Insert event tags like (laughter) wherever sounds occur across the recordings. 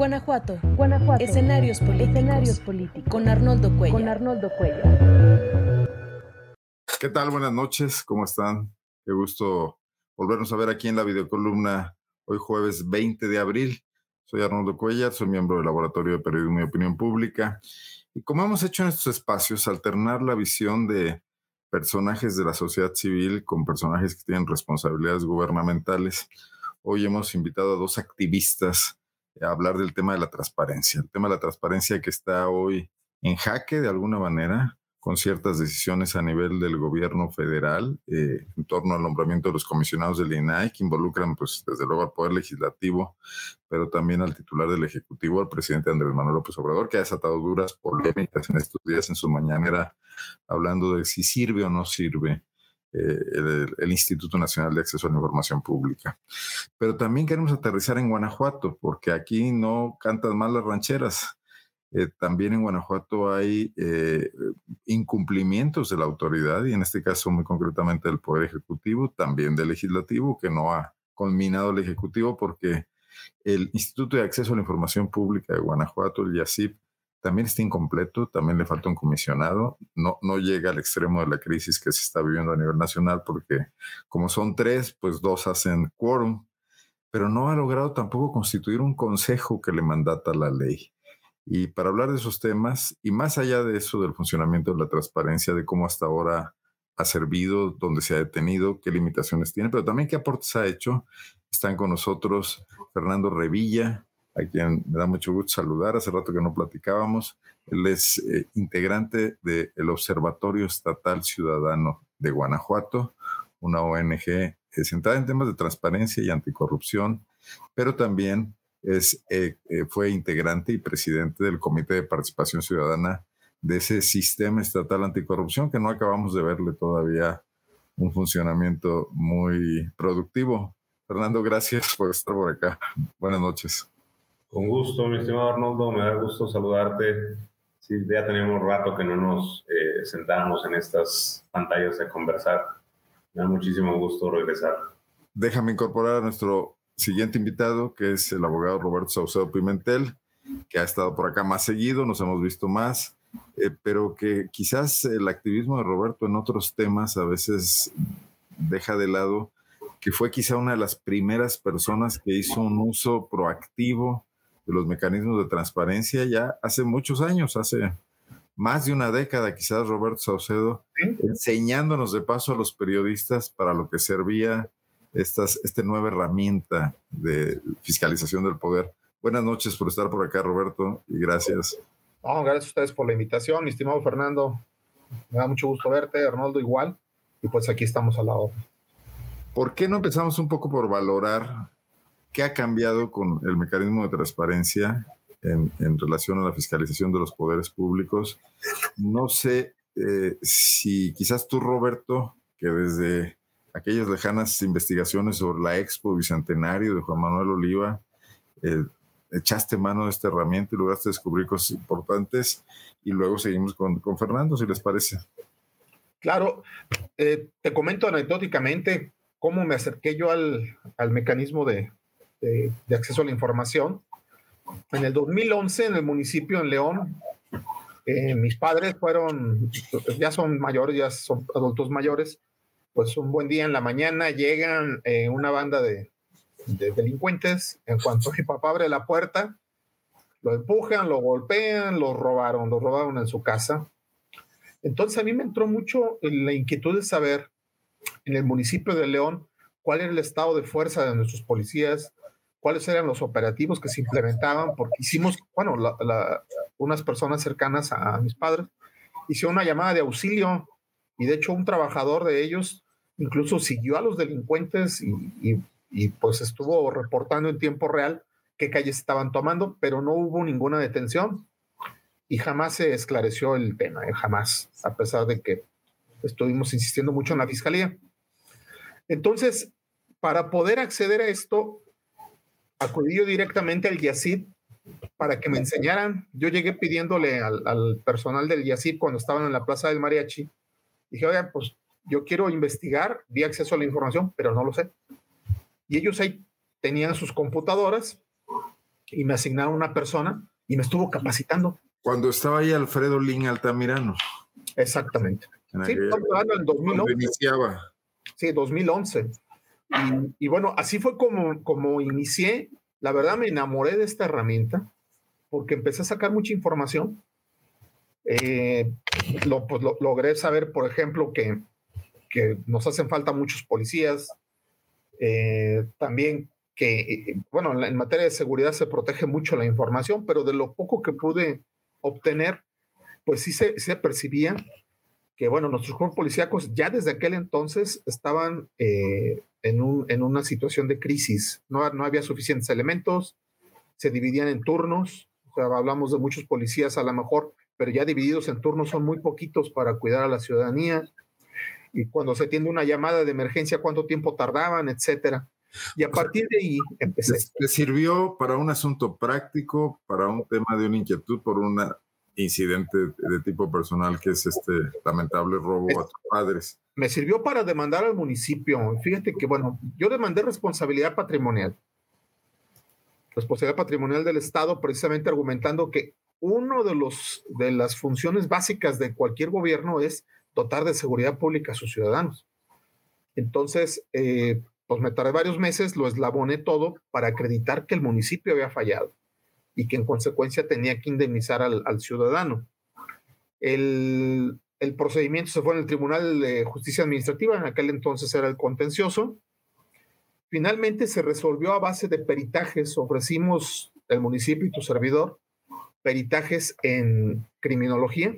Guanajuato. Guanajuato. Escenarios políticos. Escenarios políticos. Con Arnoldo Cuellar. Con Arnoldo Cuellar. ¿Qué tal? Buenas noches. ¿Cómo están? Qué gusto volvernos a ver aquí en la videocolumna hoy jueves 20 de abril. Soy Arnoldo Cuellar, soy miembro del Laboratorio de Periodismo y Opinión Pública. Y como hemos hecho en estos espacios, alternar la visión de personajes de la sociedad civil con personajes que tienen responsabilidades gubernamentales. Hoy hemos invitado a dos activistas hablar del tema de la transparencia, el tema de la transparencia que está hoy en jaque de alguna manera con ciertas decisiones a nivel del gobierno federal eh, en torno al nombramiento de los comisionados del INAI, que involucran, pues, desde luego al Poder Legislativo, pero también al titular del Ejecutivo, al presidente Andrés Manuel López Obrador, que ha desatado duras polémicas en estos días en su mañanera, hablando de si sirve o no sirve eh, el, el, Instituto Nacional de Acceso a la Información Pública. Pero también queremos aterrizar en Guanajuato, porque aquí no cantan mal las rancheras. Eh, también en Guanajuato hay eh, incumplimientos de la autoridad y en este caso muy concretamente del Poder Ejecutivo, también del Legislativo, que no ha culminado el Ejecutivo porque el Instituto de Acceso a la Información Pública de Guanajuato, el IACIP, también está incompleto, también le falta un comisionado, no, no llega al extremo de la crisis que se está viviendo a nivel nacional porque como son tres, pues dos hacen quórum, pero no ha logrado tampoco constituir un consejo que le mandata la ley. Y para hablar de esos temas, y más allá de eso, del funcionamiento de la transparencia, de cómo hasta ahora ha servido, dónde se ha detenido, qué limitaciones tiene, pero también qué aportes ha hecho, están con nosotros Fernando Revilla, a quien me da mucho gusto saludar, hace rato que no platicábamos. Él es eh, integrante del Observatorio Estatal Ciudadano de Guanajuato, una ONG eh, centrada en temas de transparencia y anticorrupción, pero también es, eh, fue integrante y presidente del Comité de Participación Ciudadana de ese sistema estatal anticorrupción que no acabamos de verle todavía un funcionamiento muy productivo. Fernando, gracias por estar por acá. Buenas noches. Con gusto, mi estimado Arnoldo, me da gusto saludarte. Sí, ya tenemos rato que no nos eh, sentamos en estas pantallas a conversar. Me da muchísimo gusto regresar. Déjame incorporar a nuestro siguiente invitado, que es el abogado Roberto Saucedo Pimentel, que ha estado por acá más seguido, nos hemos visto más, eh, pero que quizás el activismo de Roberto en otros temas a veces deja de lado que fue quizá una de las primeras personas que hizo un uso proactivo de los mecanismos de transparencia ya hace muchos años, hace más de una década quizás Roberto Saucedo, enseñándonos de paso a los periodistas para lo que servía estas, esta nueva herramienta de fiscalización del poder. Buenas noches por estar por acá, Roberto, y gracias. gracias a ustedes por la invitación, mi estimado Fernando. Me da mucho gusto verte, Arnoldo igual, y pues aquí estamos a la hora. ¿Por qué no empezamos un poco por valorar qué ha cambiado con el mecanismo de transparencia en, en relación a la fiscalización de los poderes públicos? No sé eh, si quizás tú, Roberto, que desde aquellas lejanas investigaciones sobre la Expo Bicentenario de Juan Manuel Oliva, eh, echaste mano de esta herramienta y lograste descubrir cosas importantes y luego seguimos con, con Fernando, si les parece. Claro, eh, te comento anecdóticamente cómo me acerqué yo al, al mecanismo de, de, de, acceso a la información. En el 2011, en el municipio en León, eh, mis padres fueron, ya son mayores, ya son adultos mayores, pues un buen día en la mañana llegan eh, una banda de, de, delincuentes. En cuanto mi papá abre la puerta, lo empujan, lo golpean, lo robaron, lo robaron en su casa. Entonces a mí me entró mucho la inquietud de saber en el municipio de León cuál era el estado de fuerza de nuestros policías, cuáles eran los operativos que se implementaban, porque hicimos, bueno, la, la, unas personas cercanas a, a mis padres hicieron una llamada de auxilio y de hecho un trabajador de ellos incluso siguió a los delincuentes y, y, y, pues estuvo reportando en tiempo real qué calles estaban tomando, pero no hubo ninguna detención y jamás se esclareció el tema, ¿eh? jamás, a pesar de que estuvimos insistiendo mucho en la fiscalía. Entonces, para poder acceder a esto, acudí yo directamente al YACID para que me enseñaran. Yo llegué pidiéndole al, al personal del YACID cuando estaban en la Plaza del Mariachi Dije, oigan, pues yo quiero investigar, vi acceso a la información, pero no lo sé. Y ellos ahí tenían sus computadoras y me asignaron una persona y me estuvo capacitando. Cuando estaba ahí Alfredo Lin Altamirano. Exactamente. sí, estamos hablando en 2011. iniciaba. Sí, 2011. Y, y, bueno, así fue como, como inicié. La verdad me enamoré de esta herramienta porque empecé a sacar mucha información. Eh, lo, pues, lo, logré saber, por ejemplo, que, que, nos hacen falta muchos policías. Eh, también que, eh, bueno, en materia de seguridad se protege mucho la información, pero de lo poco que pude obtener, pues sí se, se percibía que, bueno, nuestros cuerpos policíacos ya desde aquel entonces estaban eh, en, un, en, una situación de crisis. No, no había suficientes elementos, se dividían en turnos, hablamos de muchos policías a lo mejor, pero ya divididos en turnos son muy poquitos para cuidar a la ciudadanía. Y cuando se tiene una llamada de emergencia, cuánto tiempo tardaban, etcétera. Y a partir de ahí empecé. ¿Le sirvió para un asunto práctico, para un tema de una inquietud por un incidente de tipo personal que es este lamentable robo a tus padres? Me sirvió para demandar al municipio. Fíjate que, bueno, yo demandé responsabilidad patrimonial responsabilidad patrimonial del Estado, precisamente argumentando que uno de, los, de las funciones básicas de cualquier gobierno es dotar de seguridad pública a sus ciudadanos. Entonces, eh, pues me tardé varios meses, lo eslaboné todo para acreditar que el municipio había fallado y que en consecuencia tenía que indemnizar al, ciudadano. El, el, procedimiento se fue en el Tribunal de Justicia Administrativa, en aquel entonces era el contencioso, Finalmente se resolvió a base de peritajes. Ofrecimos el municipio y tu servidor peritajes en criminología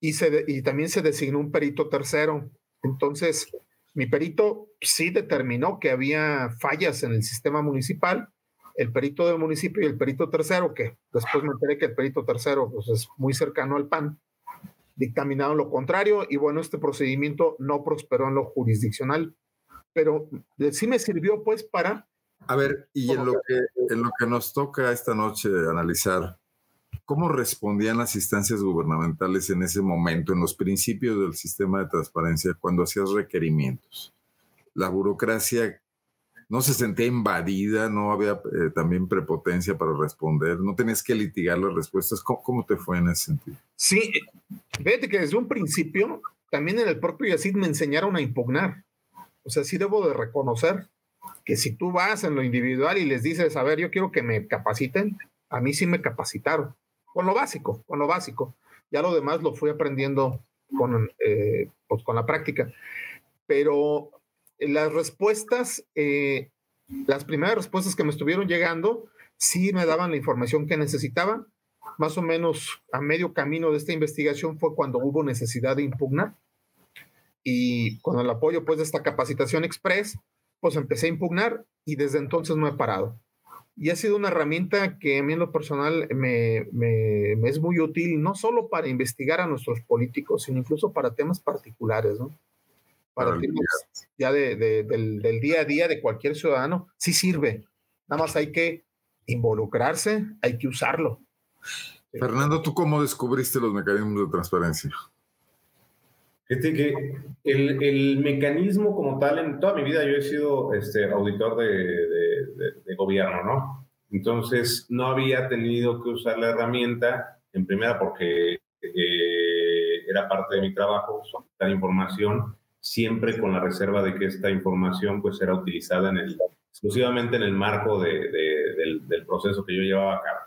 y, se, y también se designó un perito tercero. Entonces, mi perito sí determinó que había fallas en el sistema municipal. El perito del municipio y el perito tercero, que después me enteré que el perito tercero pues, es muy cercano al PAN, dictaminaron lo contrario y bueno, este procedimiento no prosperó en lo jurisdiccional pero sí me sirvió pues para... A ver, y en lo, que, en lo que nos toca esta noche analizar, ¿cómo respondían las instancias gubernamentales en ese momento, en los principios del sistema de transparencia, cuando hacías requerimientos? La burocracia no se sentía invadida, no había eh, también prepotencia para responder, no tenías que litigar las respuestas. ¿Cómo, ¿Cómo, te fue en ese sentido? Sí, fíjate que desde un principio, también en el propio YACID me enseñaron a impugnar. O sea, sí debo de reconocer que si tú vas en lo individual y les dices, a ver, yo quiero que me capaciten, a mí sí me capacitaron, con lo básico, con lo básico. Ya lo demás lo fui aprendiendo con, eh, pues con la práctica. Pero las respuestas, eh, las primeras respuestas que me estuvieron llegando, sí me daban la información que necesitaba. Más o menos a medio camino de esta investigación fue cuando hubo necesidad de impugnar y con el apoyo pues de esta capacitación express, pues empecé a impugnar y desde entonces no he parado. Y ha sido una herramienta que a mí en lo personal me, me, es muy útil, no solo para investigar a nuestros políticos, sino incluso para temas particulares, ¿no? Para temas ya de, de, del, del día a día de cualquier ciudadano, sí sirve. Nada más hay que involucrarse, hay que usarlo. Fernando, ¿tú cómo descubriste los mecanismos de transparencia? Fíjate que el, el, mecanismo como tal, en toda mi vida yo he sido este, auditor de, de, de, gobierno, ¿no? Entonces no había tenido que usar la herramienta, en primera porque eh, era parte de mi trabajo, solicitar información, siempre con la reserva de que esta información pues era utilizada exclusivamente en el marco del, del, proceso que yo llevaba a cabo.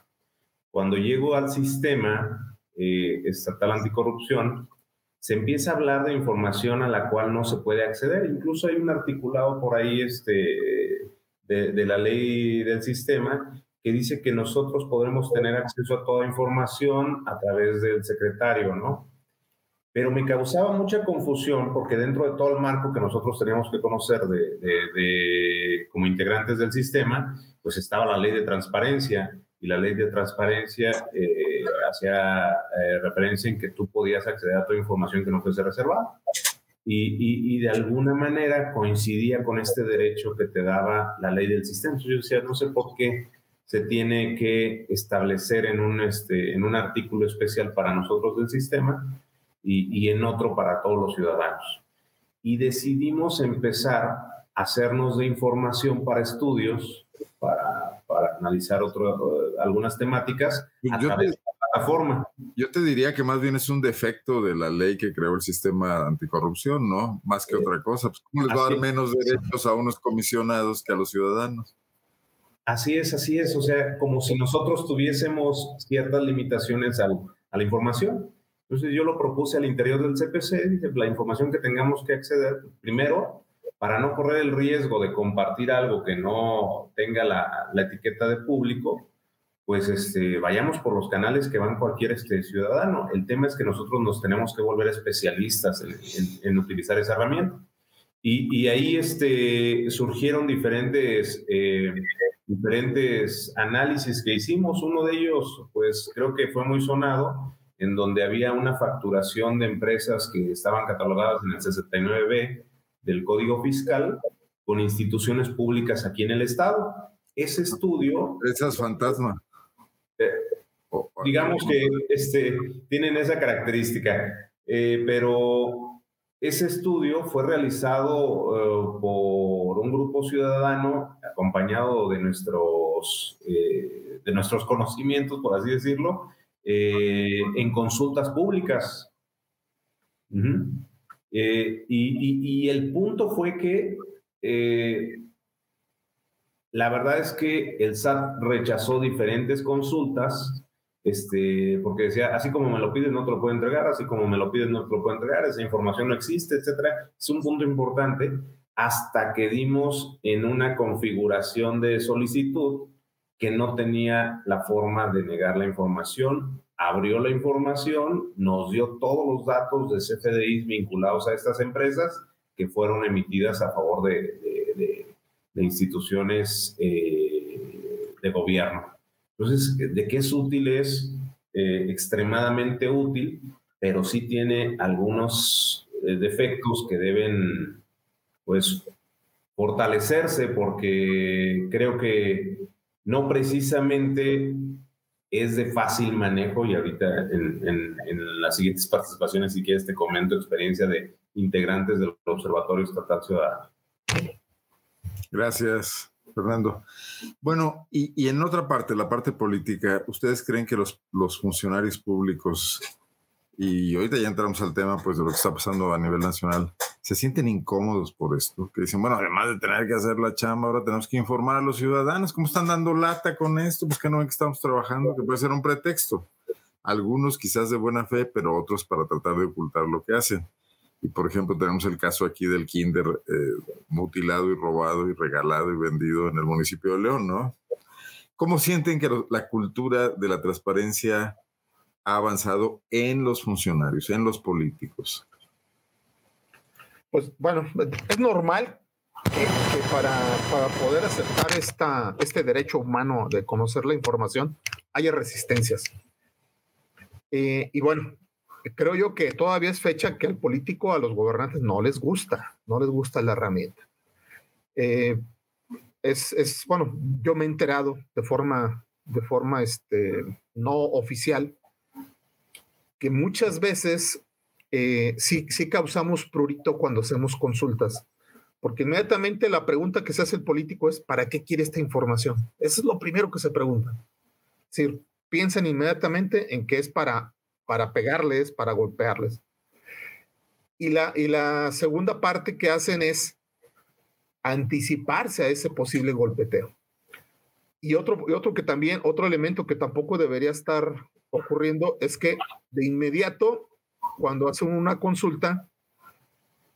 Cuando llego al sistema eh, estatal anticorrupción, se empieza a hablar de información a la cual no se puede acceder. Incluso hay un articulado por ahí este, de, de, la ley del sistema que dice que nosotros podremos tener acceso a toda información a través del secretario, ¿no? Pero me causaba mucha confusión porque dentro de todo el marco que nosotros teníamos que conocer de, de, como integrantes del sistema, pues estaba la ley de transparencia y la ley de transparencia eh, hacía eh, referencia en que tú podías acceder a toda información que no fuese reservada. Y, y, y, de alguna manera coincidía con este derecho que te daba la ley del sistema. Yo decía, no sé por qué se tiene que establecer en un, este, en un artículo especial para nosotros del sistema y, y en otro para todos los ciudadanos. Y decidimos empezar a hacernos de información para estudios, para para analizar otro, algunas temáticas a yo través de la plataforma. Yo te diría que más bien es un defecto de la ley que creó el sistema anticorrupción, ¿no? Más que otra cosa. Pues, ¿Cómo les va a dar menos derechos a unos comisionados que a los ciudadanos? Así es, así es. O sea, como si nosotros tuviésemos ciertas limitaciones al, a la información. Entonces yo lo propuse al interior del CPC, la información que tengamos que acceder, primero, para no correr el riesgo de compartir algo que no tenga la, la etiqueta de público, pues este, vayamos por los canales que van cualquier este, ciudadano. El tema es que nosotros nos tenemos que volver especialistas en, en, utilizar esa herramienta. Y, y, ahí este, surgieron diferentes, eh, diferentes análisis que hicimos. Uno de ellos, pues creo que fue muy sonado, en donde había una facturación de empresas que estaban catalogadas en el 69B del Código Fiscal con instituciones públicas aquí en el Estado. Ese estudio... Esas fantasmas. Eh, digamos que este, tienen esa característica, eh, pero ese estudio fue realizado eh, por un grupo ciudadano acompañado de nuestros, eh, de nuestros conocimientos, por así decirlo, eh, en consultas públicas. Eh, y, el punto fue que eh, la verdad es que el SAT rechazó diferentes consultas, este, porque decía, así como me lo pides no te lo puedo entregar, así como me lo pides no te lo puedo entregar, esa información no existe, etcétera. Es un punto importante hasta que dimos en una configuración de solicitud que no tenía la forma de negar la información, abrió la información, nos dio todos los datos de CFDIs vinculados a estas empresas que fueron emitidas a favor de, de, de, de instituciones eh, de gobierno. Entonces, ¿de qué es útil? Es eh, extremadamente útil, pero sí tiene algunos eh, defectos que deben, pues, fortalecerse porque creo que no precisamente es de fácil manejo y ahorita en, las siguientes participaciones, si quieres, te comento experiencia de integrantes del Observatorio Estatal Ciudadano. Gracias, Fernando. Bueno, y, en otra parte, la parte política, ¿ustedes creen que los funcionarios públicos, y ahorita ya entramos al tema pues, de lo que está pasando a nivel nacional, se sienten incómodos por esto, que dicen, bueno, además de tener que hacer la chamba, ahora tenemos que informar a los ciudadanos cómo están dando lata con esto, pues que no ven que estamos trabajando, que puede ser un pretexto. Algunos quizás de buena fe, pero otros para tratar de ocultar lo que hacen. Y por ejemplo, tenemos el caso aquí del kinder eh, mutilado y robado y regalado y vendido en el municipio de León, ¿no? ¿Cómo sienten que la cultura de la transparencia ha avanzado en los funcionarios, en los políticos? Pues bueno, es normal que, que para, para, poder aceptar esta, este derecho humano de conocer la información haya resistencias. Eh, y bueno, creo yo que todavía es fecha que al político, a los gobernantes no les gusta, no les gusta la herramienta. Eh, es, es, bueno, yo me he enterado de forma, de forma este, no oficial que muchas veces eh, sí, sí causamos prurito cuando hacemos consultas, porque inmediatamente la pregunta que se hace el político es, ¿para qué quiere esta información? Eso es lo primero que se pregunta. Es decir, piensan inmediatamente en que es para, para pegarles, para golpearles. Y la, y la segunda parte que hacen es anticiparse a ese posible golpeteo. Y otro, otro que también, otro elemento que tampoco debería estar ocurriendo es que de inmediato cuando hacen una consulta,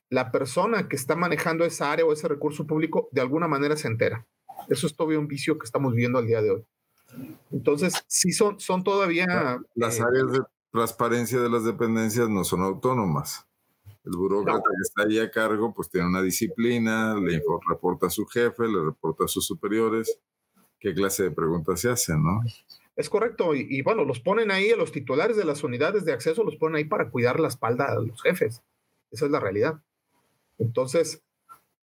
la persona que está manejando esa área o ese recurso público de alguna manera se entera. Eso es todavía un vicio que estamos viendo al día de hoy. Entonces, sí son, son todavía... Las eh, áreas de transparencia de las dependencias no son autónomas. El burócrata no. que está ahí a cargo, pues tiene una disciplina, le reporta a su jefe, le reporta a sus superiores. ¿Qué clase de preguntas se hacen, no? Es correcto, y, y, bueno, los ponen ahí, a los titulares de las unidades de acceso los ponen ahí para cuidar la espalda a los jefes. Esa es la realidad. Entonces,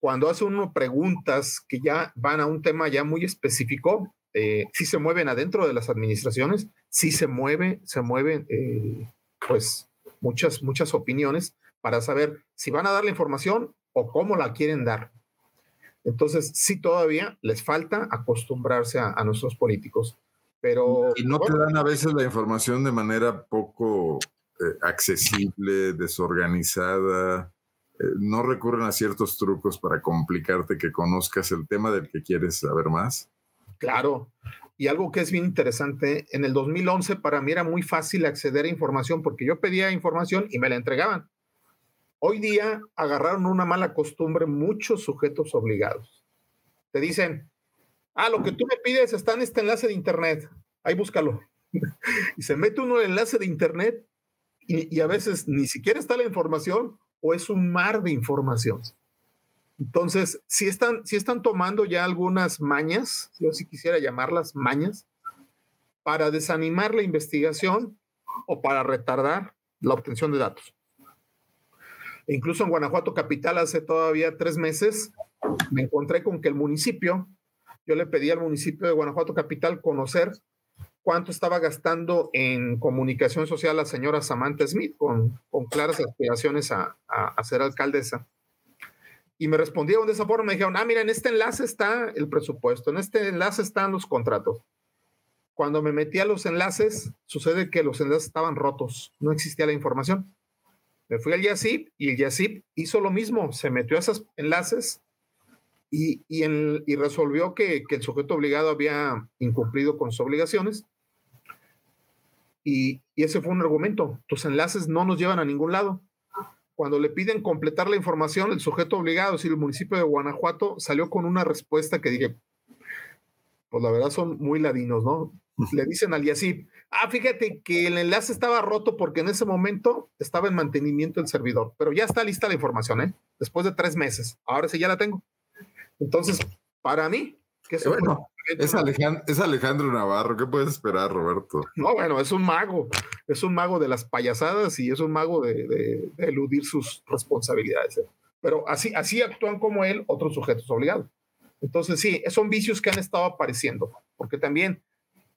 cuando hace uno preguntas que ya van a un tema ya muy específico, eh, sí se mueven adentro de las administraciones, sí se mueve, se mueven, eh, pues, muchas, muchas opiniones para saber si van a dar la información o cómo la quieren dar. Entonces, sí, todavía les falta acostumbrarse a, nuestros políticos. Pero, y no te dan a veces la información de manera poco eh, accesible, desorganizada. Eh, no recurren a ciertos trucos para complicarte que conozcas el tema del que quieres saber más. Claro. Y algo que es bien interesante, en el 2011 para mí era muy fácil acceder a información porque yo pedía información y me la entregaban. Hoy día agarraron una mala costumbre muchos sujetos obligados. Te dicen, ah, lo que tú me pides está en este enlace de internet, ahí búscalo. (laughs) y se mete uno en el enlace de internet y, a veces ni siquiera está la información o es un mar de información. Entonces, si están, si están tomando ya algunas mañas, yo sí quisiera llamarlas mañas, para desanimar la investigación o para retardar la obtención de datos. E incluso en Guanajuato Capital hace todavía tres meses me encontré con que el municipio, yo le pedí al municipio de Guanajuato Capital conocer cuánto estaba gastando en comunicación social la señora Samantha Smith, con, con claras aspiraciones a, a, ser alcaldesa. Y me respondieron de esa forma, me dijeron, ah, mira, en este enlace está el presupuesto, en este enlace están los contratos. Cuando me metí a los enlaces, sucede que los enlaces estaban rotos, no existía la información. Me fui al YASIP y el YASIP hizo lo mismo, se metió a esos enlaces y, y, resolvió que, que, el sujeto obligado había incumplido con sus obligaciones. Y, y ese fue un argumento. Tus enlaces no nos llevan a ningún lado. Cuando le piden completar la información, el sujeto obligado, es decir, el municipio de Guanajuato, salió con una respuesta que dije, pues la verdad son muy ladinos, ¿no? Le dicen al YASIP, Ah, fíjate que el enlace estaba roto porque en ese momento estaba en mantenimiento el servidor, pero ya está lista la información, ¿eh? Después de tres meses. Ahora sí ya la tengo. Entonces, para mí, que es, bueno, es, Alejandro, Navarro. ¿Qué puedes esperar, Roberto? No, bueno, es un mago. Es un mago de las payasadas y es un mago de, eludir sus responsabilidades. ¿eh? Pero así, así actúan como él otros sujetos obligados. Entonces, sí, son vicios que han estado apareciendo, porque también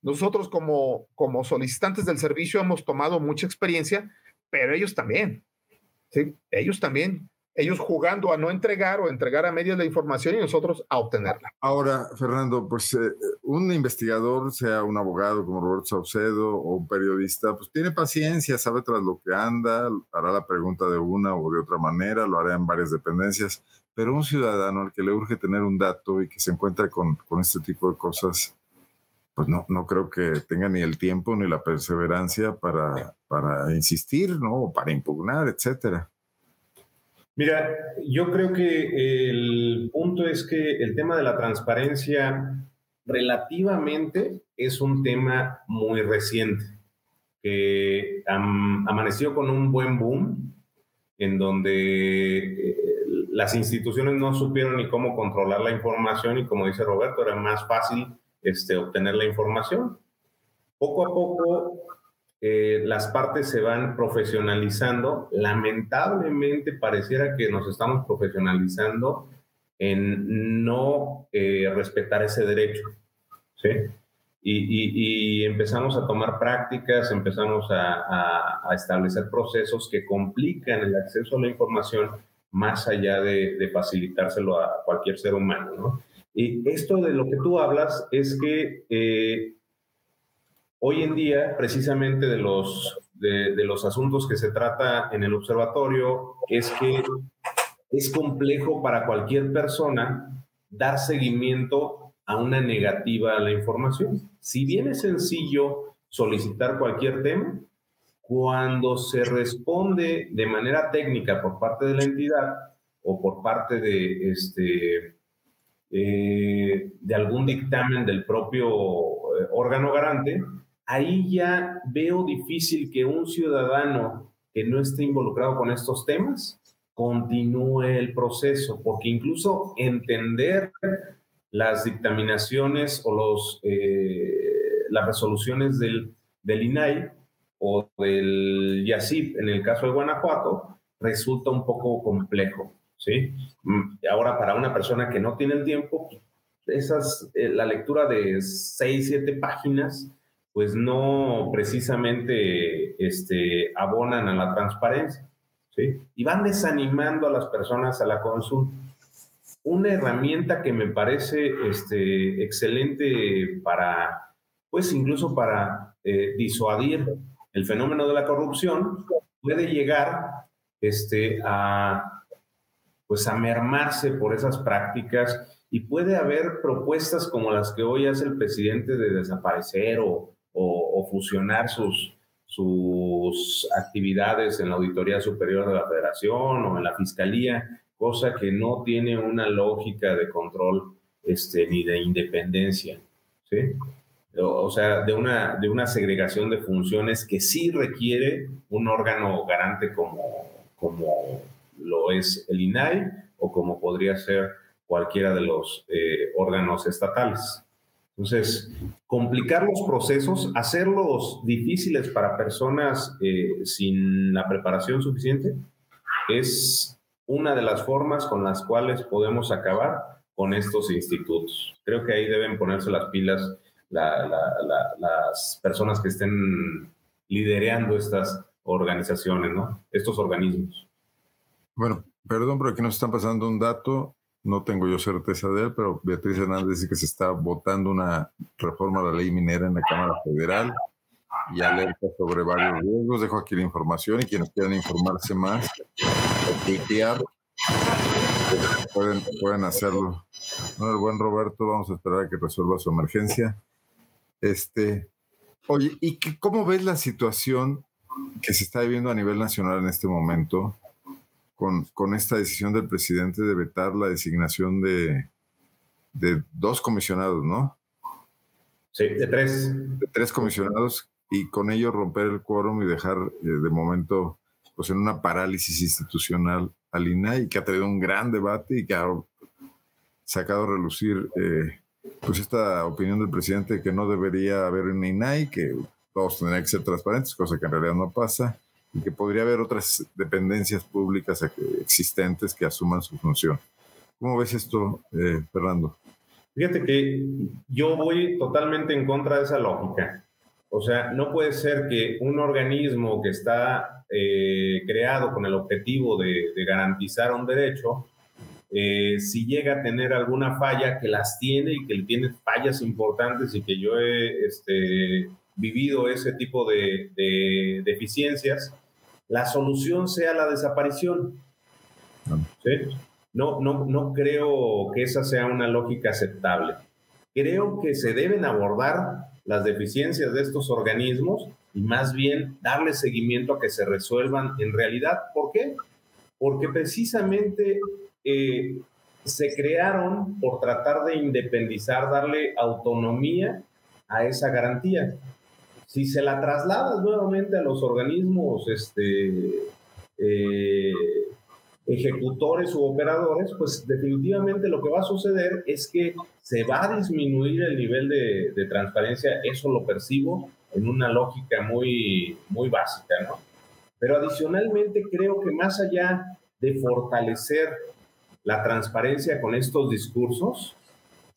nosotros como, como solicitantes del servicio hemos tomado mucha experiencia, pero ellos también. ¿sí? Ellos también. Ellos jugando a no entregar o entregar a medios la información y nosotros a obtenerla. Ahora, Fernando, pues eh, un investigador, sea un abogado como Roberto Saucedo o un periodista, pues tiene paciencia, sabe tras lo que anda, hará la pregunta de una o de otra manera, lo hará en varias dependencias, pero un ciudadano al que le urge tener un dato y que se encuentra con, con este tipo de cosas, pues no, no creo que tenga ni el tiempo ni la perseverancia para, para insistir, ¿no? Para impugnar, etcétera. Mira, yo creo que el punto es que el tema de la transparencia relativamente es un tema muy reciente, que amaneció con un buen boom, en donde eh, las instituciones no supieron ni cómo controlar la información y como dice Roberto, era más fácil este, obtener la información. Poco a poco eh, las partes se van profesionalizando. Lamentablemente pareciera que nos estamos profesionalizando en no eh, respetar ese derecho. ¿sí? Y, empezamos a tomar prácticas, empezamos a, establecer procesos que complican el acceso a la información más allá de, de facilitárselo a cualquier ser humano. ¿no? Y esto de lo que tú hablas es que eh, hoy en día, precisamente de los, de, los asuntos que se trata en el observatorio, es que es complejo para cualquier persona dar seguimiento a una negativa a la información. Si bien es sencillo solicitar cualquier tema, cuando se responde de manera técnica por parte de la entidad o por parte de este, eh, de algún dictamen del propio eh, órgano garante, ahí ya veo difícil que un ciudadano que no esté involucrado con estos temas continúe el proceso, porque incluso entender las dictaminaciones o los, eh, las resoluciones del, del INAI o del YACIP en el caso de Guanajuato resulta un poco complejo. ¿sí? Mm, ahora, para una persona que no tiene el tiempo, esas, eh, la lectura de seis, siete páginas, pues no precisamente este, abonan a la transparencia. Y van desanimando a las personas a la consulta. una herramienta que me parece este, excelente para, pues incluso para eh, disuadir el fenómeno de la corrupción, puede llegar este, a, pues a mermarse por esas prácticas y puede haber propuestas como las que hoy hace el presidente de desaparecer o, o, fusionar sus, sus actividades en la Auditoría Superior de la Federación o en la Fiscalía, cosa que no tiene una lógica de control este, ni de independencia. ¿sí? O, sea, de una, de una segregación de funciones que sí requiere un órgano garante como, como lo es el INAI o como podría ser cualquiera de los eh, órganos estatales. Entonces, complicar los procesos, hacerlos difíciles para personas eh, sin la preparación suficiente, es una de las formas con las cuales podemos acabar con estos institutos. Creo que ahí deben ponerse las pilas las personas que estén liderando estas organizaciones, ¿no? Estos organismos. Bueno, perdón, pero aquí nos están pasando un dato no tengo yo certeza de él, pero Beatriz Hernández dice que se está votando una reforma a la ley minera en la Cámara Federal y alerta sobre varios riesgos. Dejo aquí la información y quienes quieran informarse más o pueden, pueden hacerlo. Bueno, el buen Roberto, vamos a esperar a que resuelva su emergencia. Este, oye, ¿y cómo ves la situación que se está viviendo a nivel nacional en este momento? Con, con esta decisión del presidente de vetar la designación de, de dos comisionados, ¿no? Sí, de tres. De tres comisionados y con ello romper el quórum y dejar eh, de momento pues en una parálisis institucional al INAI que ha traído un gran debate y que ha sacado a relucir eh, pues esta opinión del presidente de que no debería haber un INAI, que todos tendrían que ser transparentes, cosa que en realidad no pasa y que podría haber otras dependencias públicas existentes que asuman su función. ¿Cómo ves esto, eh, Fernando? Fíjate que yo voy totalmente en contra de esa lógica. O sea, no puede ser que un organismo que está eh, creado con el objetivo de, garantizar un derecho, eh, si llega a tener alguna falla, que las tiene y que tiene fallas importantes y que yo he este, vivido ese tipo de, deficiencias, la solución sea la desaparición. No, no, no creo que esa sea una lógica aceptable. Creo que se deben abordar las deficiencias de estos organismos y más bien darle seguimiento a que se resuelvan en realidad. ¿Por qué? Porque precisamente eh, se crearon por tratar de independizar, darle autonomía a esa garantía. Si se la trasladas nuevamente a los organismos este, eh, ejecutores u operadores, pues definitivamente lo que va a suceder es que se va a disminuir el nivel de, transparencia, eso lo percibo en una lógica muy, muy básica, ¿no? Pero adicionalmente creo que más allá de fortalecer la transparencia con estos discursos,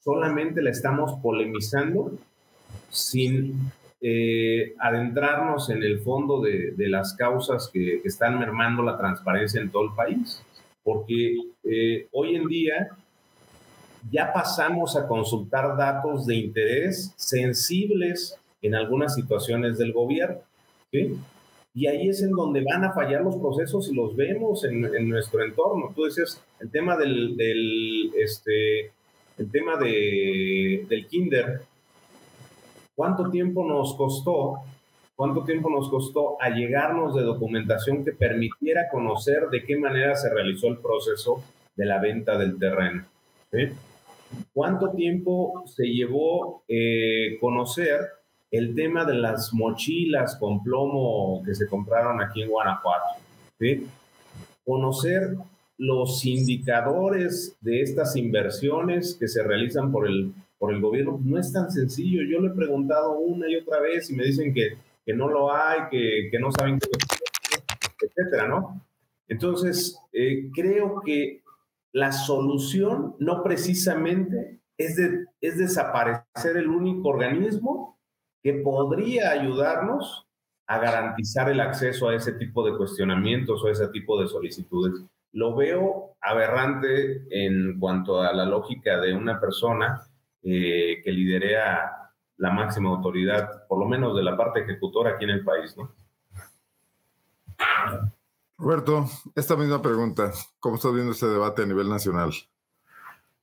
solamente la estamos polemizando sin eh, adentrarnos en el fondo de, las causas que, están mermando la transparencia en todo el país, porque eh, hoy en día ya pasamos a consultar datos de interés sensibles en algunas situaciones del gobierno. Y ahí es en donde van a fallar los procesos y los vemos en, nuestro entorno. Tú decías, el tema del, este, el tema de, del kinder, ¿Cuánto tiempo nos costó? ¿Cuánto tiempo nos costó allegarnos de documentación que permitiera conocer de qué manera se realizó el proceso de la venta del terreno? ¿Cuánto tiempo se llevó eh, conocer el tema de las mochilas con plomo que se compraron aquí en Guanajuato? Conocer los indicadores de estas inversiones que se realizan por el por el gobierno, no es tan sencillo. Yo le he preguntado una y otra vez y me dicen que, que no lo hay, que, que no saben qué etcétera, ¿no? Entonces, eh, creo que la solución no precisamente es, de, es desaparecer el único organismo que podría ayudarnos a garantizar el acceso a ese tipo de cuestionamientos o a ese tipo de solicitudes, lo veo aberrante en cuanto a la lógica de una persona eh, que liderea la máxima autoridad, por lo menos de la parte ejecutora aquí en el país, ¿no? Roberto, esta misma pregunta, ¿cómo estás viendo este debate a nivel nacional?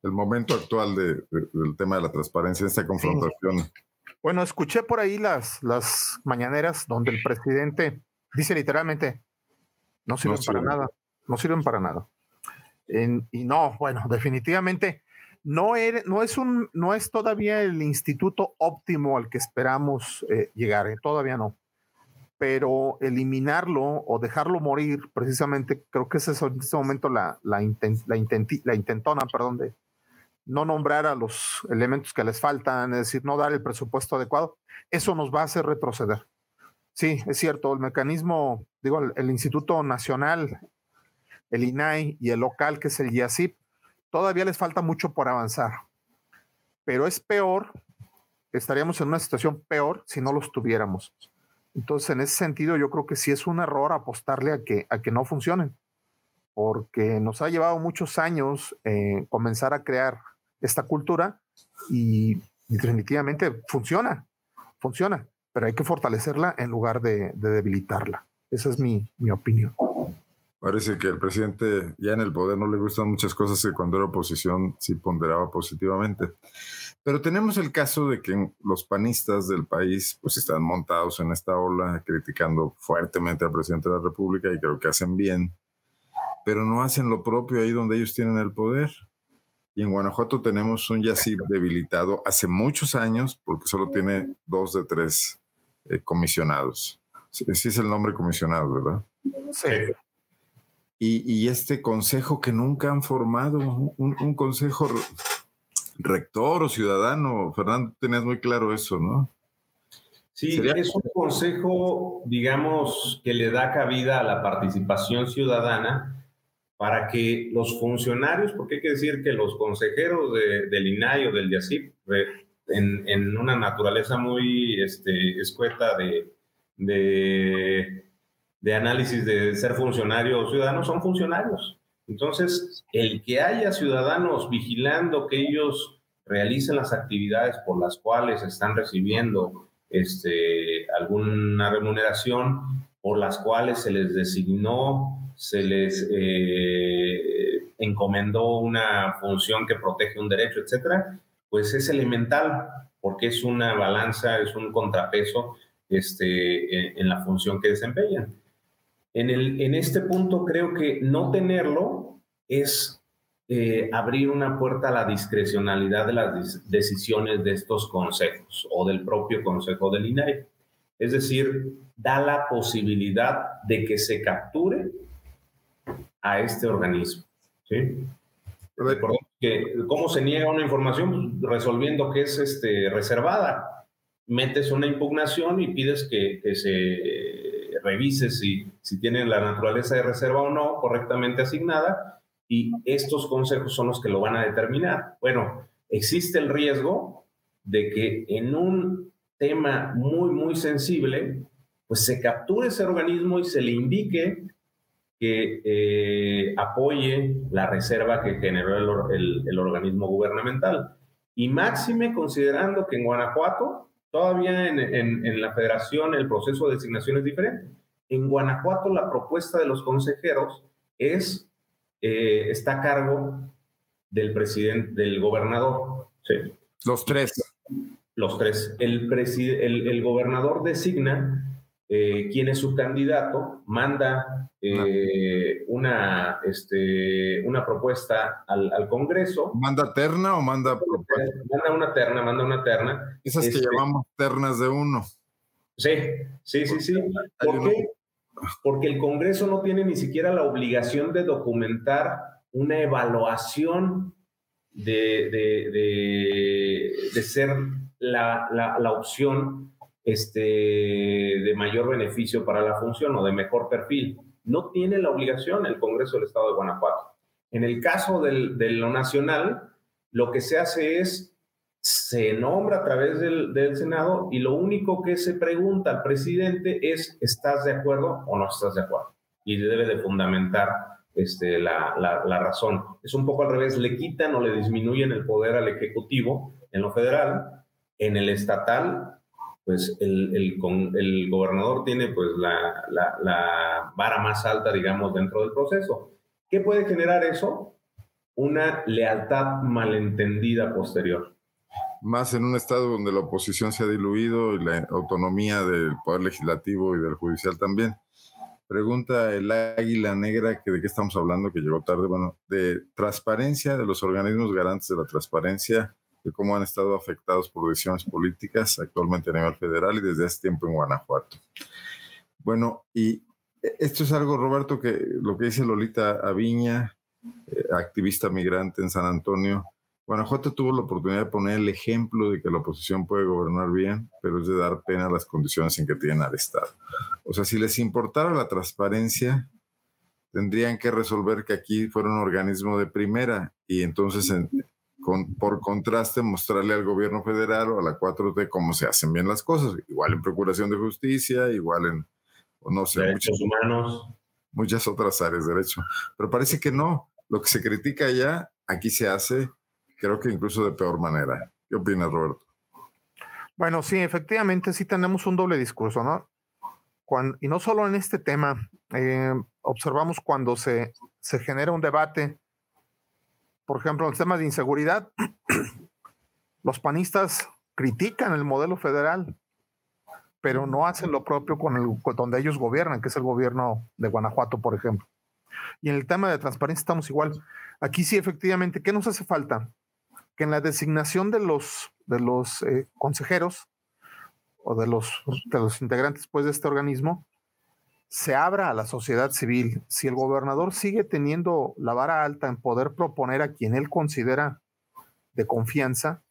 El momento actual del tema de la transparencia, esta confrontación. Bueno, escuché por ahí las, las mañaneras donde el presidente dice literalmente, no sirven para nada, no sirven para nada. y no, bueno, definitivamente no, es todavía el instituto óptimo al que esperamos eh, llegar, eh, todavía no pero eliminarlo o dejarlo morir, precisamente, creo que esa es en este momento la, la, la, intentona, perdón, de no nombrar a los elementos que les faltan, es decir, no dar el presupuesto adecuado, eso nos va a hacer retroceder. Sí, es cierto, el mecanismo, digo, el, Instituto Nacional, el INAI y el local, que es el IACIP, todavía les falta mucho por avanzar, pero es peor, estaríamos en una situación peor si no los tuviéramos. Entonces, en ese sentido, yo creo que sí es un error apostarle a que, a que no funcionen, porque nos ha llevado muchos años eh, comenzar a crear esta cultura y, definitivamente funciona, funciona, pero hay que fortalecerla en lugar de, debilitarla. Esa es mi, mi opinión. Parece que el presidente ya en el poder no le gustan muchas cosas que cuando era oposición sí ponderaba positivamente. Pero tenemos el caso de que los panistas del país pues están montados en esta ola criticando fuertemente al presidente de la República y creo que hacen bien, pero no hacen lo propio ahí donde ellos tienen el poder. Y en Guanajuato tenemos un YACIB debilitado hace muchos años porque solo tiene dos de tres eh, comisionados. Sí, es el nombre comisionado, ¿verdad? Sí. Y, este consejo que nunca han formado, un, un consejo rector o ciudadano. Fernando, tenías muy claro eso, ¿no? Sí, es un consejo, digamos, que le da cabida a la participación ciudadana para que los funcionarios, porque hay que decir que los consejeros del INAI o del YACIP, en, en, una naturaleza muy este, escueta de, de, de análisis de ser funcionario o ciudadano, son funcionarios. Entonces, el que haya ciudadanos vigilando que ellos realicen las actividades por las cuales están recibiendo este, alguna remuneración, por las cuales se les designó, se les eh, encomendó una función que protege un derecho, etcétera, pues es elemental, porque es una balanza, es un contrapeso este, en la función que desempeñan. En, el, en este punto creo que no tenerlo es eh, abrir una puerta a la discrecionalidad de las decisiones de estos consejos o del propio consejo del INAI. Es decir, da la posibilidad de que se capture a este organismo. ¿sí? Que, ¿Cómo se niega una información? Pues, resolviendo que es este, reservada. Metes una impugnación y pides que, que se revise si, si tiene la naturaleza de reserva o no correctamente asignada y estos consejos son los que lo van a determinar. Bueno, existe el riesgo de que en un tema muy, muy sensible, pues se capture ese organismo y se le indique que eh, apoye la reserva que generó el, el, organismo gubernamental. Y máxime considerando que en Guanajuato, todavía en, en, en la federación el proceso de designación es diferente. En Guanajuato la propuesta de los consejeros es, eh, está a cargo del presidente, del gobernador. Los tres. Los tres. El, el, gobernador designa eh, quién es su candidato, manda eh, una, este, una propuesta al, Congreso. ¿Manda terna o manda propuesta? Manda una terna, manda una terna. Esas que este llamamos ternas de uno. Sí, sí, sí, sí. ¿Por qué? porque el Congreso no tiene ni siquiera la obligación de documentar una evaluación de, de, ser la, la, opción este, de mayor beneficio para la función o de mejor perfil. No tiene la obligación el Congreso del Estado de Guanajuato. En el caso del, de lo nacional, lo que se hace es se nombra a través del, Senado y lo único que se pregunta al presidente es, ¿estás de acuerdo o no estás de acuerdo? Y debe de fundamentar este, la, la, razón. Es un poco al revés, le quitan o le disminuyen el poder al Ejecutivo en lo federal, en el estatal, pues el, el, el gobernador tiene pues la, la, la vara más alta, digamos, dentro del proceso. ¿Qué puede generar eso? Una lealtad malentendida posterior más en un estado donde la oposición se ha diluido y la autonomía del poder legislativo y del judicial también. Pregunta el Águila Negra que de qué estamos hablando, que llegó tarde, bueno, de transparencia, de los organismos garantes de la transparencia, de cómo han estado afectados por decisiones políticas actualmente a nivel federal y desde hace tiempo en Guanajuato. Bueno, y esto es algo, Roberto, que lo que dice Lolita Aviña, eh, activista migrante en San Antonio, Guanajuato tuvo la oportunidad de poner el ejemplo de que la oposición puede gobernar bien, pero es de dar pena a las condiciones en que tienen al Estado. O sea, si les importara la transparencia, tendrían que resolver que aquí fuera un organismo de primera y entonces, por contraste, mostrarle al gobierno federal o a la 4T cómo se hacen bien las cosas. Igual en Procuración de Justicia, igual en, no sé, derechos humanos. Muchas otras áreas de derecho. Pero parece que no. Lo que se critica allá, aquí se hace creo que incluso de peor manera. ¿Qué opinas, Roberto? Bueno, sí, efectivamente sí tenemos un doble discurso, ¿no? y no solo en este tema, eh, observamos cuando se, se genera un debate, por ejemplo, en el tema de inseguridad, (clears throat) los panistas critican el modelo federal, pero no hacen lo propio con el donde ellos gobiernan, que es el gobierno de Guanajuato, por ejemplo. Y en el tema de transparencia estamos igual. Aquí sí, efectivamente, ¿qué nos hace falta? que en la designación de los, de los eh, consejeros o de los, de los integrantes pues, de este organismo se abra a la sociedad civil. Si el gobernador sigue teniendo la vara alta en poder proponer a quien él considera de confianza,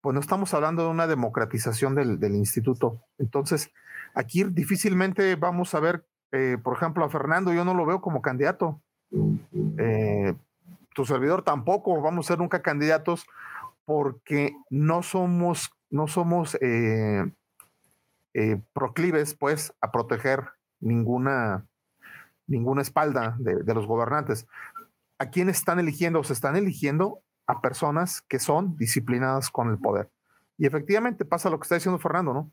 pues no estamos hablando de una democratización del, instituto. Entonces, aquí difícilmente vamos a ver, eh, por ejemplo, a Fernando, yo no lo veo como candidato. Eh, tu servidor tampoco vamos a ser nunca candidatos porque no somos, no somos eh, eh, proclives, pues, a proteger ninguna, ninguna espalda de, los gobernantes. ¿A quién están eligiendo? Se están eligiendo a personas que son disciplinadas con el poder. Y efectivamente pasa lo que está diciendo Fernando, ¿no?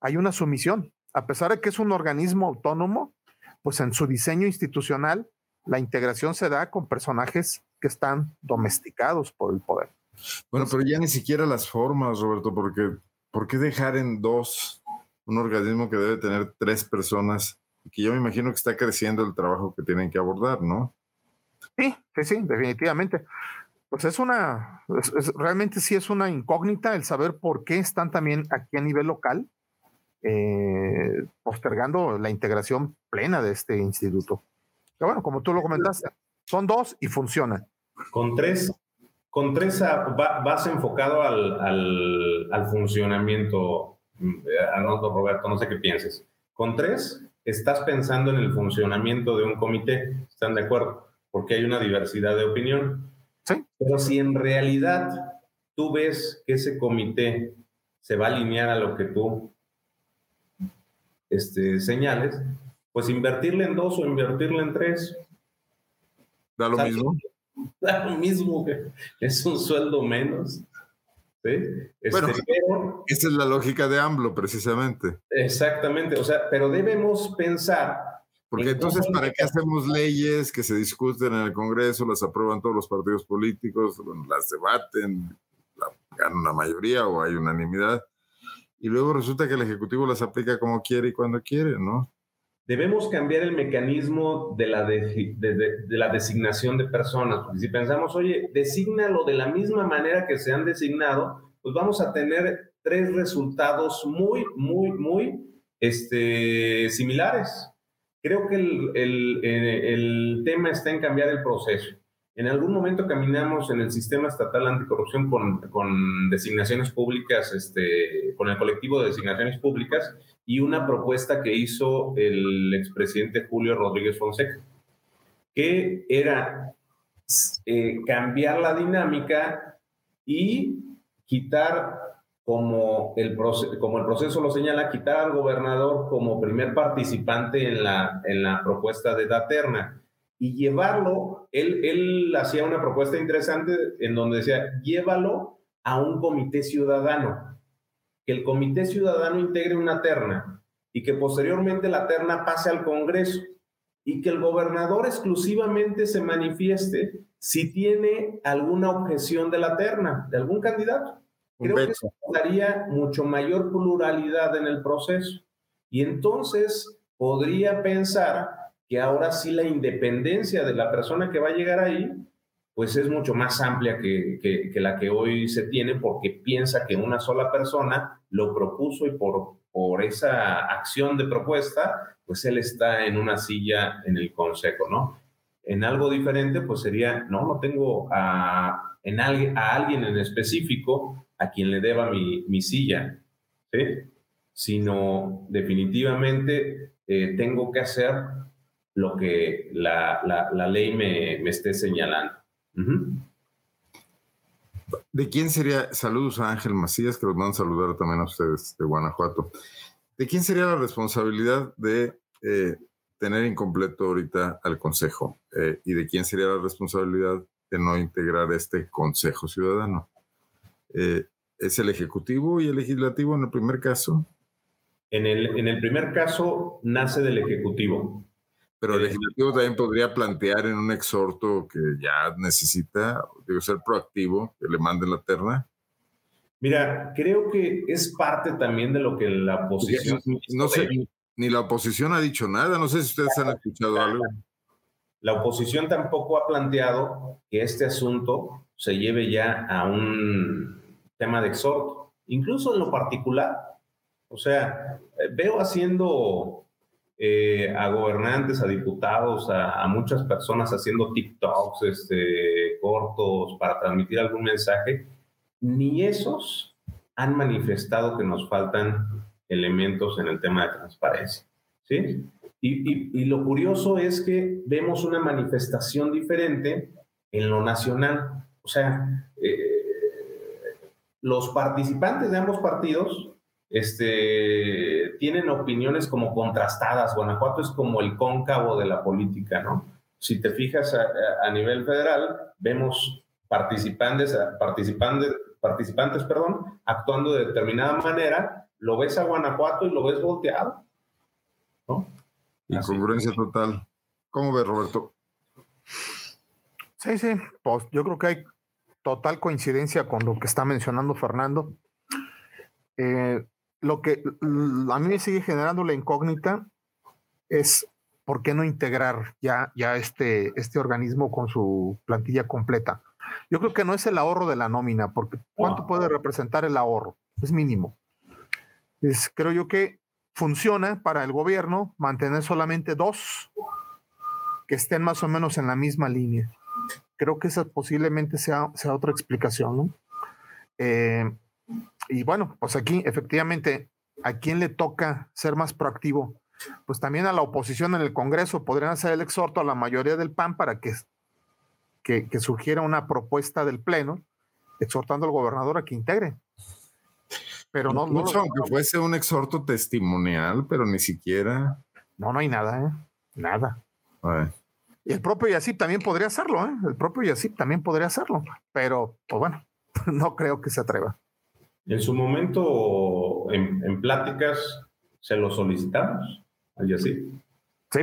Hay una sumisión. A pesar de que es un organismo autónomo, pues en su diseño institucional la integración se da con personajes que están domesticados por el poder. Bueno, pero ya ni siquiera las formas, Roberto, porque ¿por qué dejar en dos un organismo que debe tener tres personas y que yo me imagino que está creciendo el trabajo que tienen que abordar, ¿no? Sí, sí, sí, definitivamente. Pues es una, realmente sí es una incógnita el saber por qué están también aquí a nivel local eh, postergando la integración plena de este instituto. Pero bueno, como tú lo comentaste, son dos y funcionan. Con tres, con tres vas enfocado al, al, funcionamiento, Arnoldo Roberto, no sé qué pienses. Con tres estás pensando en el funcionamiento de un comité, ¿están de acuerdo? Porque hay una diversidad de opinión. Sí. Pero si en realidad tú ves que ese comité se va a alinear a lo que tú este, señales, pues invertirle en dos o invertirle en tres. Da lo mismo. (laughs) Da lo mismo, es un sueldo menos. ¿Sí? Este, bueno, esa es la lógica de AMLO, precisamente. Exactamente, o sea, pero debemos pensar. Porque entonces, ¿para qué hacemos leyes que se discuten en el Congreso, las aprueban todos los partidos políticos, las debaten, ganan una mayoría o hay unanimidad? Y luego resulta que el Ejecutivo las aplica como quiere y cuando quiere, ¿no? Debemos cambiar el mecanismo de la, de, la designación de personas. Porque si pensamos, oye, desígnalo de la misma manera que se han designado, pues vamos a tener tres resultados muy, muy, muy este, similares. Creo que el, el, el tema está en cambiar el proceso. En algún momento caminamos en el sistema estatal anticorrupción con, con designaciones públicas, este, con el colectivo de designaciones públicas y una propuesta que hizo el expresidente Julio Rodríguez Fonseca, que era eh, cambiar la dinámica y quitar, como el, como el proceso lo señala, quitar al gobernador como primer participante en la, en la propuesta de Daterna y llevarlo, él, él hacía una propuesta interesante en donde decía, llévalo a un comité ciudadano, que el comité ciudadano integre una terna y que posteriormente la terna pase al Congreso y que el gobernador exclusivamente se manifieste si tiene alguna objeción de la terna, de algún candidato. Creo que eso daría mucho mayor pluralidad en el proceso. Y entonces podría pensar que ahora sí la independencia de la persona que va a llegar ahí, pues es mucho más amplia que, que, la que hoy se tiene porque piensa que una sola persona lo propuso y por, por esa acción de propuesta, pues él está en una silla en el consejo, ¿no? En algo diferente, pues sería, no, no tengo a, en alguien, a alguien en específico a quien le deba mi, mi silla, ¿sí? Sino definitivamente eh, tengo que hacer lo que la, la, ley me, me, esté señalando. ¿De quién sería? Saludos a Ángel Macías, que los van a saludar también a ustedes de Guanajuato. ¿De quién sería la responsabilidad de eh, tener incompleto ahorita al Consejo? Eh, ¿Y de quién sería la responsabilidad de no integrar este Consejo Ciudadano? Eh, ¿Es el Ejecutivo y el Legislativo en el primer caso? En el, en el primer caso nace del Ejecutivo. Pero el legislativo también podría plantear en un exhorto que ya necesita, digo, ser proactivo, que le manden la terna. Mira, creo que es parte también de lo que la oposición. No sé, ni la oposición ha dicho nada, no sé si ustedes han escuchado algo. La oposición tampoco ha planteado que este asunto se lleve ya a un tema de exhorto, incluso en lo particular. O sea, veo haciendo eh, a gobernantes, a diputados, a, muchas personas haciendo TikToks este, cortos para transmitir algún mensaje, ni esos han manifestado que nos faltan elementos en el tema de transparencia. ¿sí? Y, lo curioso es que vemos una manifestación diferente en lo nacional. O sea, eh, los participantes de ambos partidos este, tienen opiniones como contrastadas. Guanajuato es como el cóncavo de la política, ¿no? Si te fijas a, nivel federal, vemos participantes, participantes, participantes perdón, actuando de determinada manera, lo ves a Guanajuato y lo ves volteado. ¿no? Incongruencia total. ¿Cómo ves, Roberto? Sí, sí, pues yo creo que hay total coincidencia con lo que está mencionando Fernando. Eh, lo que a mí me sigue generando la incógnita es por qué no integrar ya, ya este, este organismo con su plantilla completa. Yo creo que no es el ahorro de la nómina, porque ¿cuánto puede representar el ahorro? Es mínimo. Es, creo yo que funciona para el gobierno mantener solamente dos que estén más o menos en la misma línea. Creo que esa posiblemente sea, sea otra explicación, ¿no? Eh, y bueno, pues aquí efectivamente, ¿a quién le toca ser más proactivo? Pues también a la oposición en el Congreso podrían hacer el exhorto a la mayoría del PAN para que, que, surgiera una propuesta del Pleno exhortando al gobernador a que integre. Pero no, no aunque fuese un exhorto testimonial, pero ni siquiera. No, no hay nada, ¿eh? Nada. Y el propio Yacip también podría hacerlo, ¿eh? El propio Yacip también podría hacerlo. Pero, pues bueno, (laughs) no creo que se atreva. En su momento, en, pláticas, se lo solicitamos al así. Sí,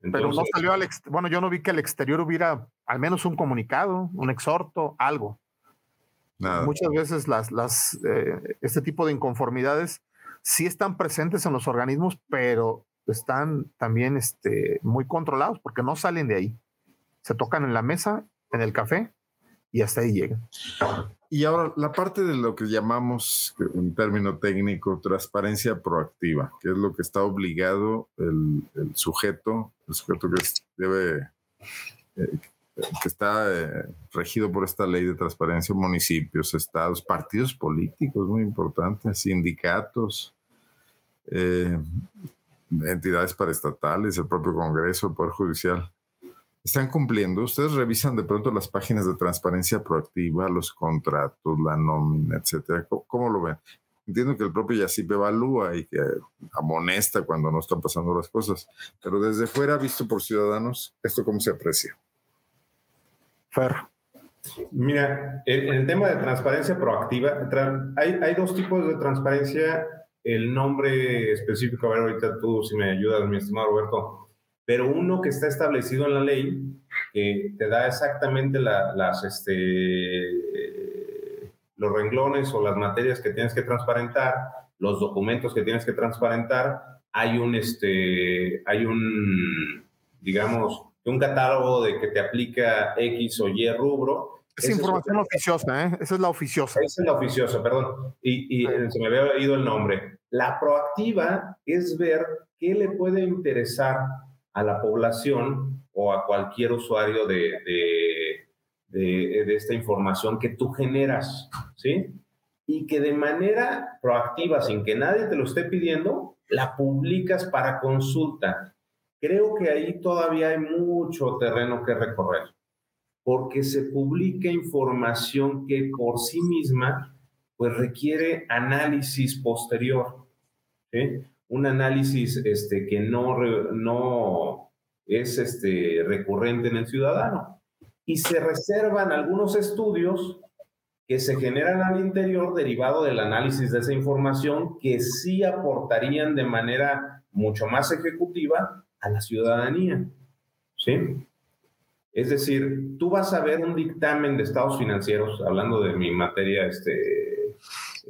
pero no salió al bueno, yo no vi que al exterior hubiera al menos un comunicado, un exhorto, algo. Muchas veces las, las, eh, este tipo de inconformidades sí están presentes en los organismos, pero están también este, muy controlados porque no salen de ahí. Se tocan en la mesa, en el café y hasta ahí llegan. Y ahora, la parte de lo que llamamos, en término técnico, transparencia proactiva, que es lo que está obligado el, sujeto, el sujeto que debe, eh, que está eh, regido por esta ley de transparencia, municipios, estados, partidos políticos, muy importantes, sindicatos, eh, entidades paraestatales, el propio Congreso, el Poder Judicial están cumpliendo. Ustedes revisan de pronto las páginas de transparencia proactiva, los contratos, la nómina, etcétera. ¿Cómo, lo ven? Entiendo que el propio YACIP evalúa y que amonesta cuando no están pasando las cosas, pero desde fuera, visto por ciudadanos, ¿esto cómo se aprecia? Fer. Mira, en el tema de transparencia proactiva, hay, hay dos tipos de transparencia. El nombre específico, a ver, ahorita tú si me ayudas, mi estimado Roberto, pero uno que está establecido en la ley, que te da exactamente las, este, los renglones o las materias que tienes que transparentar, los documentos que tienes que transparentar, hay un, este, hay un, digamos, un catálogo de que te aplica X o Y rubro. Es información oficiosa, ¿eh? Esa es la oficiosa. Esa es la oficiosa, perdón. Y, y se me había oído el nombre. La proactiva es ver qué le puede interesar a la población o a cualquier usuario de, de, esta información que tú generas, ¿sí? Y que de manera proactiva, sin que nadie te lo esté pidiendo, la publicas para consulta. Creo que ahí todavía hay mucho terreno que recorrer, porque se publica información que por sí misma pues requiere análisis posterior, ¿sí? Un análisis este, que no, no es este, recurrente en el ciudadano y se reservan algunos estudios que se generan al interior derivado del análisis de esa información que sí aportarían de manera mucho más ejecutiva a la ciudadanía. ¿Sí? Es decir, tú vas a ver un dictamen de estados financieros, hablando de mi materia este,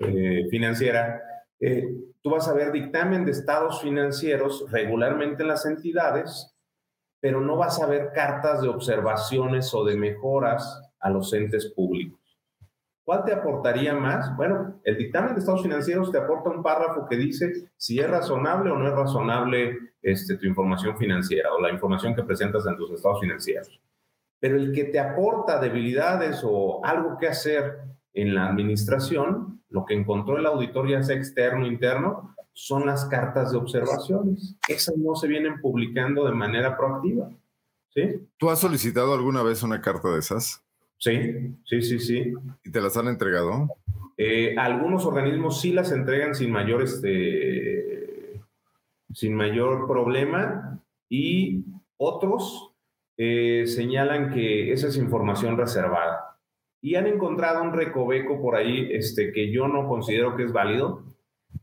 eh, financiera, eh, tú vas a ver dictamen de estados financieros regularmente en las entidades pero no vas a ver cartas de observaciones o de mejoras a los entes públicos. ¿Cuál te aportaría más? Bueno, el dictamen de estados financieros te aporta un párrafo que dice si es razonable o no es razonable este, tu información financiera o la información que presentas en tus estados financieros. Pero el que te aporta debilidades o algo que hacer en la administración, lo que encontró el auditor ya sea externo o interno, son las cartas de observaciones. Esas no se vienen publicando de manera proactiva. ¿sí? ¿Tú has solicitado alguna vez una carta de esas? Sí, sí, sí, sí. ¿Y te las han entregado? Eh, algunos organismos sí las entregan sin mayor, este, sin mayor problema y otros eh, señalan que esa es información reservada. Y han encontrado un recoveco por ahí este, que yo no considero que es válido,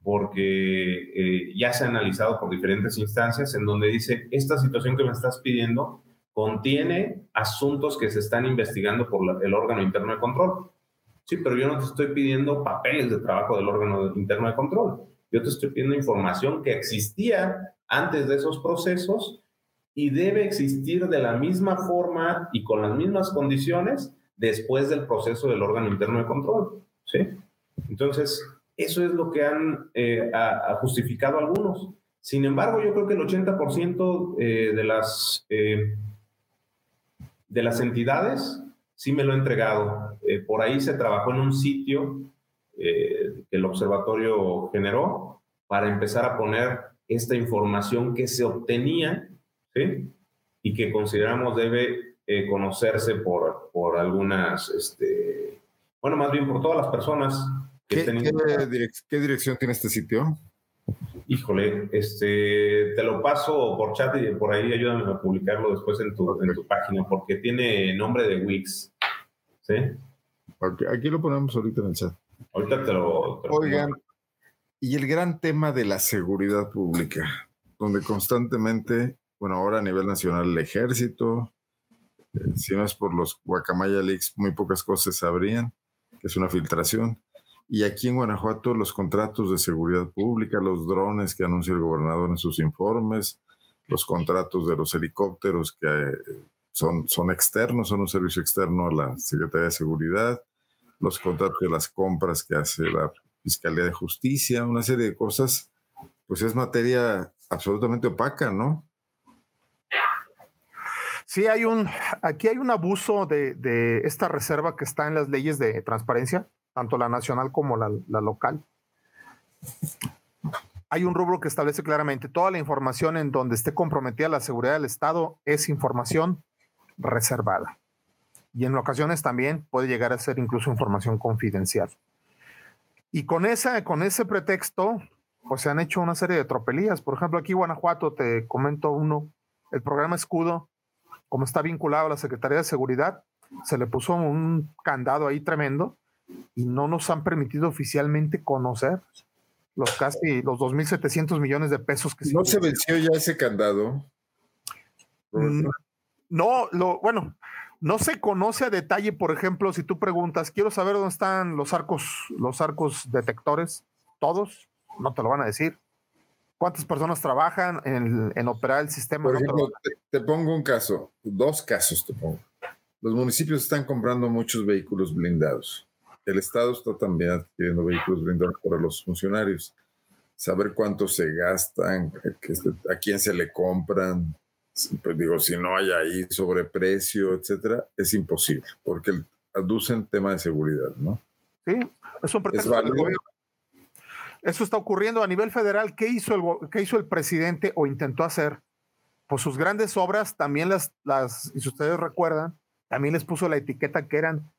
porque eh, ya se ha analizado por diferentes instancias en donde dice, esta situación que me estás pidiendo contiene asuntos que se están investigando por el órgano interno de control. Sí, pero yo no te estoy pidiendo papeles de trabajo del órgano interno de control. Yo te estoy pidiendo información que existía antes de esos procesos y debe existir de la misma forma y con las mismas condiciones después del proceso del órgano interno de control. ¿sí? Entonces, eso es lo que han eh, justificado algunos. Sin embargo, yo creo que el 80% eh, de, las, eh, de las entidades sí me lo ha entregado. por ahí se trabajó en un sitio que el observatorio generó para empezar a poner esta información que se obtenía y que consideramos debe conocerse por, por algunas, este, bueno, más bien por todas las personas ¿Qué, dirección tiene este sitio? Híjole, este, te lo paso por chat y por ahí ayúdame a publicarlo después en tu, en tu página, porque tiene nombre de Wix. ¿Sí? aquí lo ponemos ahorita en el chat. Ahorita te lo. Oigan, y el gran tema de la seguridad pública, donde constantemente, bueno, ahora a nivel nacional, el ejército, eh, si no es por los Guacamaya Leaks, muy pocas cosas se sabrían, que es una filtración. Y aquí en Guanajuato los contratos de seguridad pública, los drones que anuncia el gobernador en sus informes, los contratos de los helicópteros que eh, son, son externos, son un servicio externo a la Secretaría de Seguridad, los contratos de las compras que hace la Fiscalía de Justicia, una serie de cosas, pues es materia absolutamente opaca, ¿no? Sí, hay un, aquí hay un abuso de, de esta reserva que está en las leyes de transparencia tanto la nacional como la, local. Hay un rubro que establece claramente toda la información en donde esté comprometida la seguridad del Estado es información reservada. Y en ocasiones también puede llegar a ser incluso información confidencial. Y con, esa, con ese pretexto, pues se han hecho una serie de tropelías. Por ejemplo, aquí Guanajuato, te comento uno, el programa Escudo, como está vinculado a la Secretaría de Seguridad, se le puso un candado ahí tremendo y no nos han permitido oficialmente conocer los casi los 2.700 millones de pesos que ¿No se venció ya ese candado? Mm, no, lo, bueno, no se conoce a detalle, por ejemplo, si tú preguntas, quiero saber dónde están los arcos, los arcos detectores, todos, no te lo van a decir. ¿Cuántas personas trabajan en, operar el sistema? Por ejemplo, te, pongo un caso, dos casos te pongo. Los municipios están comprando muchos vehículos blindados. El Estado está también adquiriendo vehículos blindados para los funcionarios. Saber cuánto se gastan, a quién se le compran, pues digo, si no hay ahí sobreprecio, etcétera, es imposible, porque aducen tema de seguridad, ¿no? Sí, es un pretexto. Eso está ocurriendo a nivel federal. ¿Qué hizo, el, ¿Qué hizo el presidente o intentó hacer? Pues sus grandes obras también las, las, y si ustedes recuerdan, también les puso la etiqueta que eran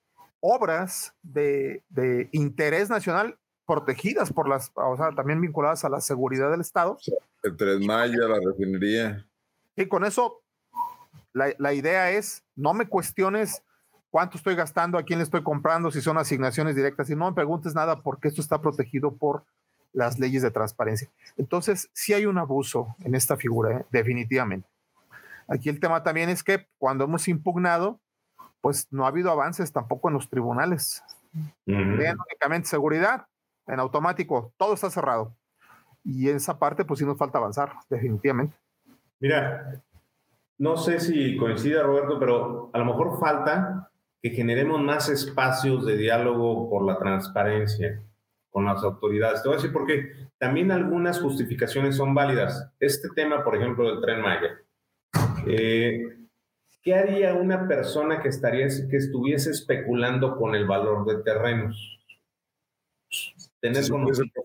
obras de, de interés nacional protegidas por las, o sea, también vinculadas a la seguridad del Estado. El Tres Maya, la refinería. Y con eso, la, idea es, no me cuestiones cuánto estoy gastando, a quién le estoy comprando, si son asignaciones directas, y no me preguntes nada porque esto está protegido por las leyes de transparencia. Entonces, sí hay un abuso en esta figura, ¿eh? definitivamente. Aquí el tema también es que cuando hemos impugnado, pues no ha habido avances tampoco en los tribunales. únicamente seguridad, en automático, todo está cerrado. Y en esa parte, pues sí nos falta avanzar, definitivamente. Mira, no sé si coincide Roberto, pero a lo mejor falta que generemos más espacios de diálogo por la transparencia con las autoridades. Te voy a decir porque también algunas justificaciones son válidas. Este tema, por ejemplo, del tren Maya. Eh, ¿Qué haría una persona que, estaría, que estuviese especulando con el valor de terrenos? Tener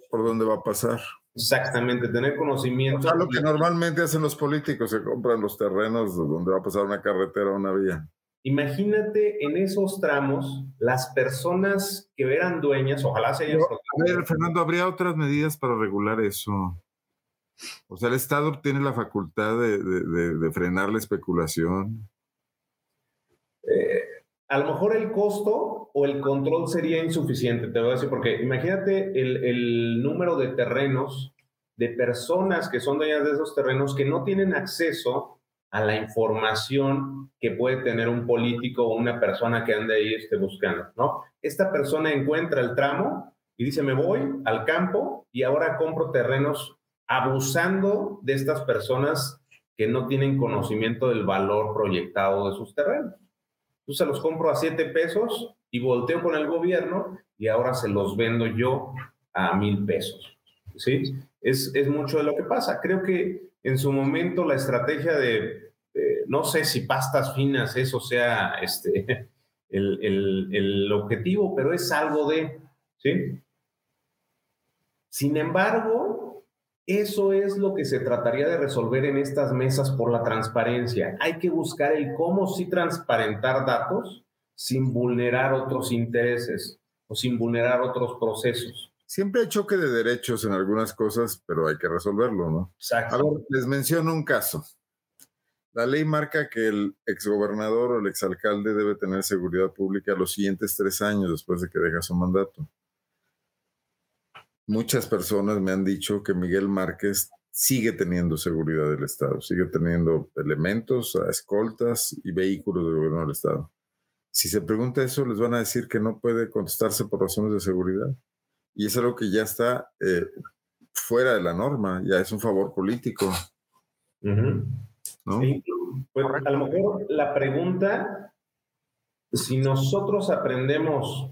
por dónde va a pasar. Exactamente, tener conocimiento. O lo que normalmente hacen los políticos, se compran los terrenos donde va a pasar una carretera o una vía. Imagínate en esos tramos las personas que eran dueñas, ojalá se hayan... a ver, Fernando, ¿habría otras medidas para regular eso? O sea, el Estado tiene la facultad de, frenar la especulación. Eh, a lo mejor el costo o el control sería insuficiente, te voy a decir, porque imagínate el, número de terrenos, de personas que son dueñas de esos terrenos que no tienen acceso a la información que puede tener un político o una persona que ande ahí esté buscando, ¿no? Esta persona encuentra el tramo y dice, me voy al campo y ahora compro terrenos abusando de estas personas que no tienen conocimiento del valor proyectado de sus terrenos. Entonces se los compro a 7 pesos y volteo con el gobierno y ahora se los vendo yo a mil pesos. ¿Sí? Es, es mucho de lo que pasa. Creo que en su momento la estrategia de, no sé si pastas finas, eso sea este, (laughs) el, el, el objetivo, pero es algo de, ¿sí? Sin embargo, eso es lo que se trataría de resolver en estas mesas por la transparencia. Hay que buscar el cómo sí transparentar datos sin vulnerar otros intereses o sin vulnerar otros procesos. Siempre hay choque de derechos en algunas cosas, pero hay que resolverlo, ¿no? Exacto. A ver, les menciono un caso. La ley marca que el exgobernador o el exalcalde debe tener seguridad pública los siguientes tres años después de que deja su mandato. Muchas personas me han dicho que Miguel Márquez sigue teniendo seguridad del Estado, sigue teniendo elementos, escoltas y vehículos del gobierno del Estado. Si se pregunta eso, les van a decir que no puede contestarse por razones de seguridad. Y es algo que ya está eh, fuera de la norma, ya es un favor político. ¿no? Pues, a lo mejor la pregunta, si nosotros aprendemos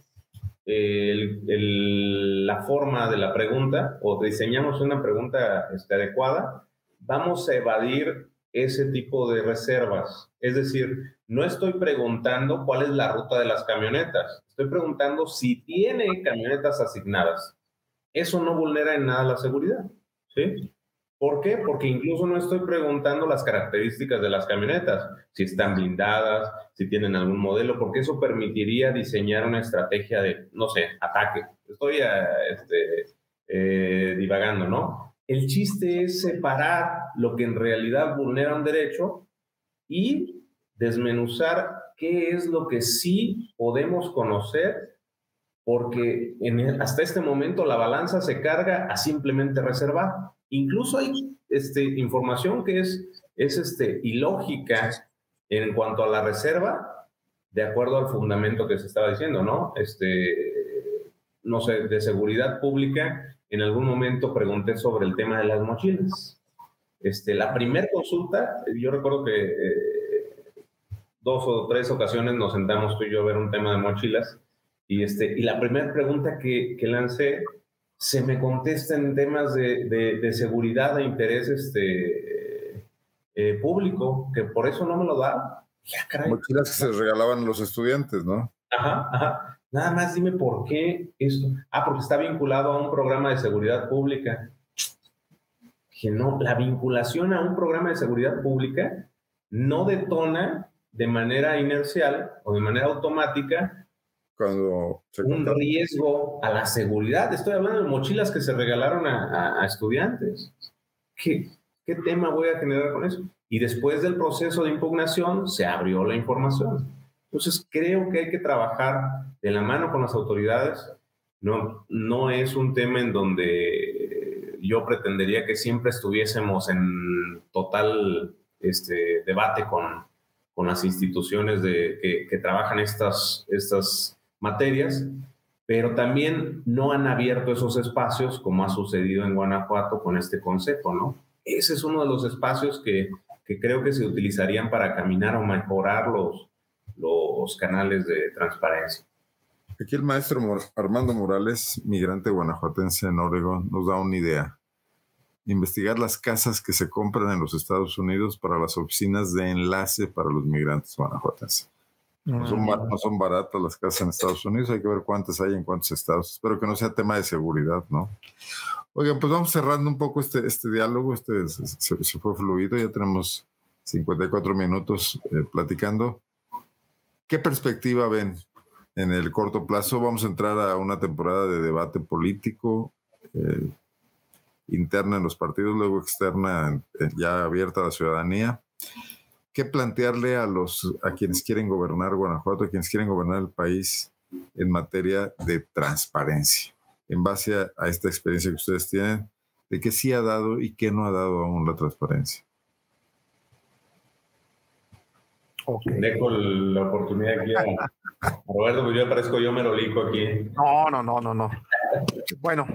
la forma de la pregunta o diseñamos una pregunta este, adecuada, vamos a evadir ese tipo de reservas. Es decir, no estoy preguntando cuál es la ruta de las camionetas, estoy preguntando si tiene camionetas asignadas. Eso no vulnera en nada la seguridad. ¿sí? ¿Por qué? Porque incluso no estoy preguntando las características de las camionetas, si están blindadas, si tienen algún modelo, porque eso permitiría diseñar una estrategia de, no sé, ataque, estoy este, eh, divagando, ¿no? El chiste es separar lo que en realidad vulnera un derecho y desmenuzar qué es lo que sí podemos conocer, porque hasta este momento la balanza se carga a simplemente reservar. Incluso hay este, información que es, es este, ilógica en cuanto a la reserva, de acuerdo al fundamento que se estaba diciendo, ¿no? Este, no sé, de seguridad pública, en algún momento pregunté sobre el tema de las mochilas. Este, la primera consulta, yo recuerdo que eh, dos o tres ocasiones nos sentamos tú y yo a ver un tema de mochilas y, este, y la primera pregunta que, que, lancé se me contesta en temas de, de, seguridad e interés este, eh, público, que por eso no me lo da. Mochilas que se regalaban los estudiantes, ¿no? Ajá, ajá. Nada más dime por qué esto. Ah, porque está vinculado a un programa de seguridad pública. Que no, la vinculación a un programa de seguridad pública no detona de manera inercial o de manera automática cuando un riesgo a la seguridad. Estoy hablando de mochilas que se regalaron a, estudiantes. ¿Qué, ¿Qué tema voy a generar con eso? Y después del proceso de impugnación se abrió la información. Entonces, creo que hay que trabajar de la mano con las autoridades. No, no es un tema en donde yo pretendería que siempre estuviésemos en total este, debate con, con las instituciones de, que, trabajan estas, estas materias, pero también no han abierto esos espacios como ha sucedido en Guanajuato con este consejo, ¿no? Ese es uno de los espacios que, que creo que se utilizarían para caminar o mejorar los, los canales de transparencia. Aquí el maestro Armando Morales, migrante guanajuatense en Oregon, nos da una idea. Investigar las casas que se compran en los Estados Unidos para las oficinas de enlace para los migrantes guanajuatenses. No son, no son, baratas las casas en Estados Unidos, hay que ver cuántas hay en cuántos estados. Espero que no sea tema de seguridad, ¿no? Oigan, pues vamos cerrando un poco este, este diálogo, este se, se fue fluido, ya tenemos 54 minutos eh, platicando. ¿Qué perspectiva ven en el corto plazo? Vamos a entrar a una temporada de debate político eh, interna en los partidos, luego externa ya abierta a la ciudadanía. ¿Qué plantearle a los a quienes quieren gobernar Guanajuato, a quienes quieren gobernar el país en materia de transparencia? En base a, esta experiencia que ustedes tienen, de qué sí ha dado y qué no ha dado aún la transparencia. Dejo la oportunidad aquí a, Roberto, pues yo aparezco yo merolico aquí. No, no, no, no, no. Bueno,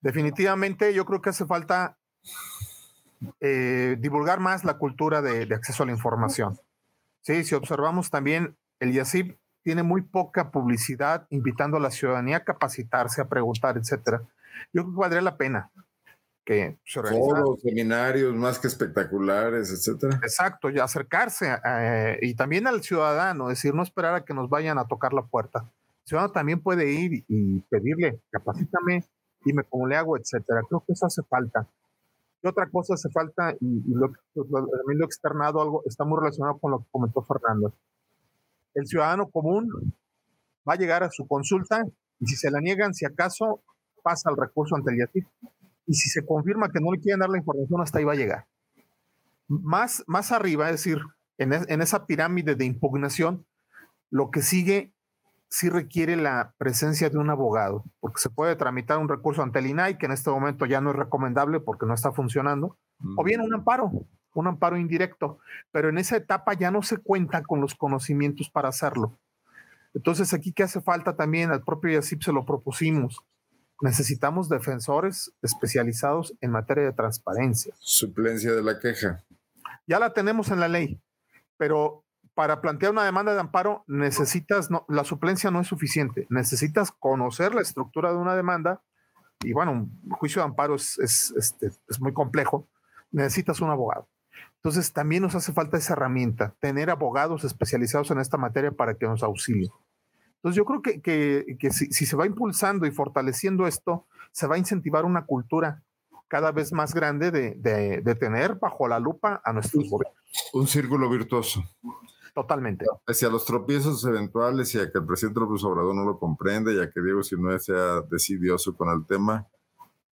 definitivamente yo creo que hace falta eh, divulgar más la cultura de, acceso a la información. Sí, si observamos también, el IACIP tiene muy poca publicidad invitando a la ciudadanía a capacitarse, a preguntar, etcétera. Yo creo que valdría la pena que se Foros, seminarios más que espectaculares, etcétera. Exacto, y acercarse eh, y también al ciudadano, es decir, no esperar a que nos vayan a tocar la puerta. El ciudadano también puede ir y, pedirle, capacítame, dime cómo le hago, etcétera. Creo que eso hace falta. Y otra cosa hace falta, y, lo, también lo externado algo, está muy relacionado con lo que comentó Fernando. El ciudadano común va a llegar a su consulta y si se la niegan, si acaso pasa el recurso ante el IATIP y si se confirma que no le quieren dar la información, hasta ahí va a llegar. Más, más arriba, es decir, en, en esa pirámide de impugnación, lo que sigue sí requiere la presencia de un abogado, porque se puede tramitar un recurso ante el INAI, que en este momento ya no es recomendable porque no está funcionando, o bien un amparo, un amparo indirecto, pero en esa etapa ya no se cuenta con los conocimientos para hacerlo. Entonces aquí que hace falta también, al propio IACIP se lo propusimos, necesitamos defensores especializados en materia de transparencia. Suplencia de la queja. Ya la tenemos en la ley, pero para plantear una demanda de amparo necesitas, no, la suplencia no es suficiente, necesitas conocer la estructura de una demanda y bueno, un juicio de amparo es, es, este, es muy complejo, necesitas un abogado. Entonces también nos hace falta esa herramienta, tener abogados especializados en esta materia para que nos auxilien. Entonces yo creo que, si, se va impulsando y fortaleciendo esto, se va a incentivar una cultura cada vez más grande de, tener bajo la lupa a nuestros gobiernos. Un círculo virtuoso. Totalmente. Pese a los tropiezos eventuales y a que el presidente López Obrador no lo comprende y a que Diego Sinue sea decidioso con el tema,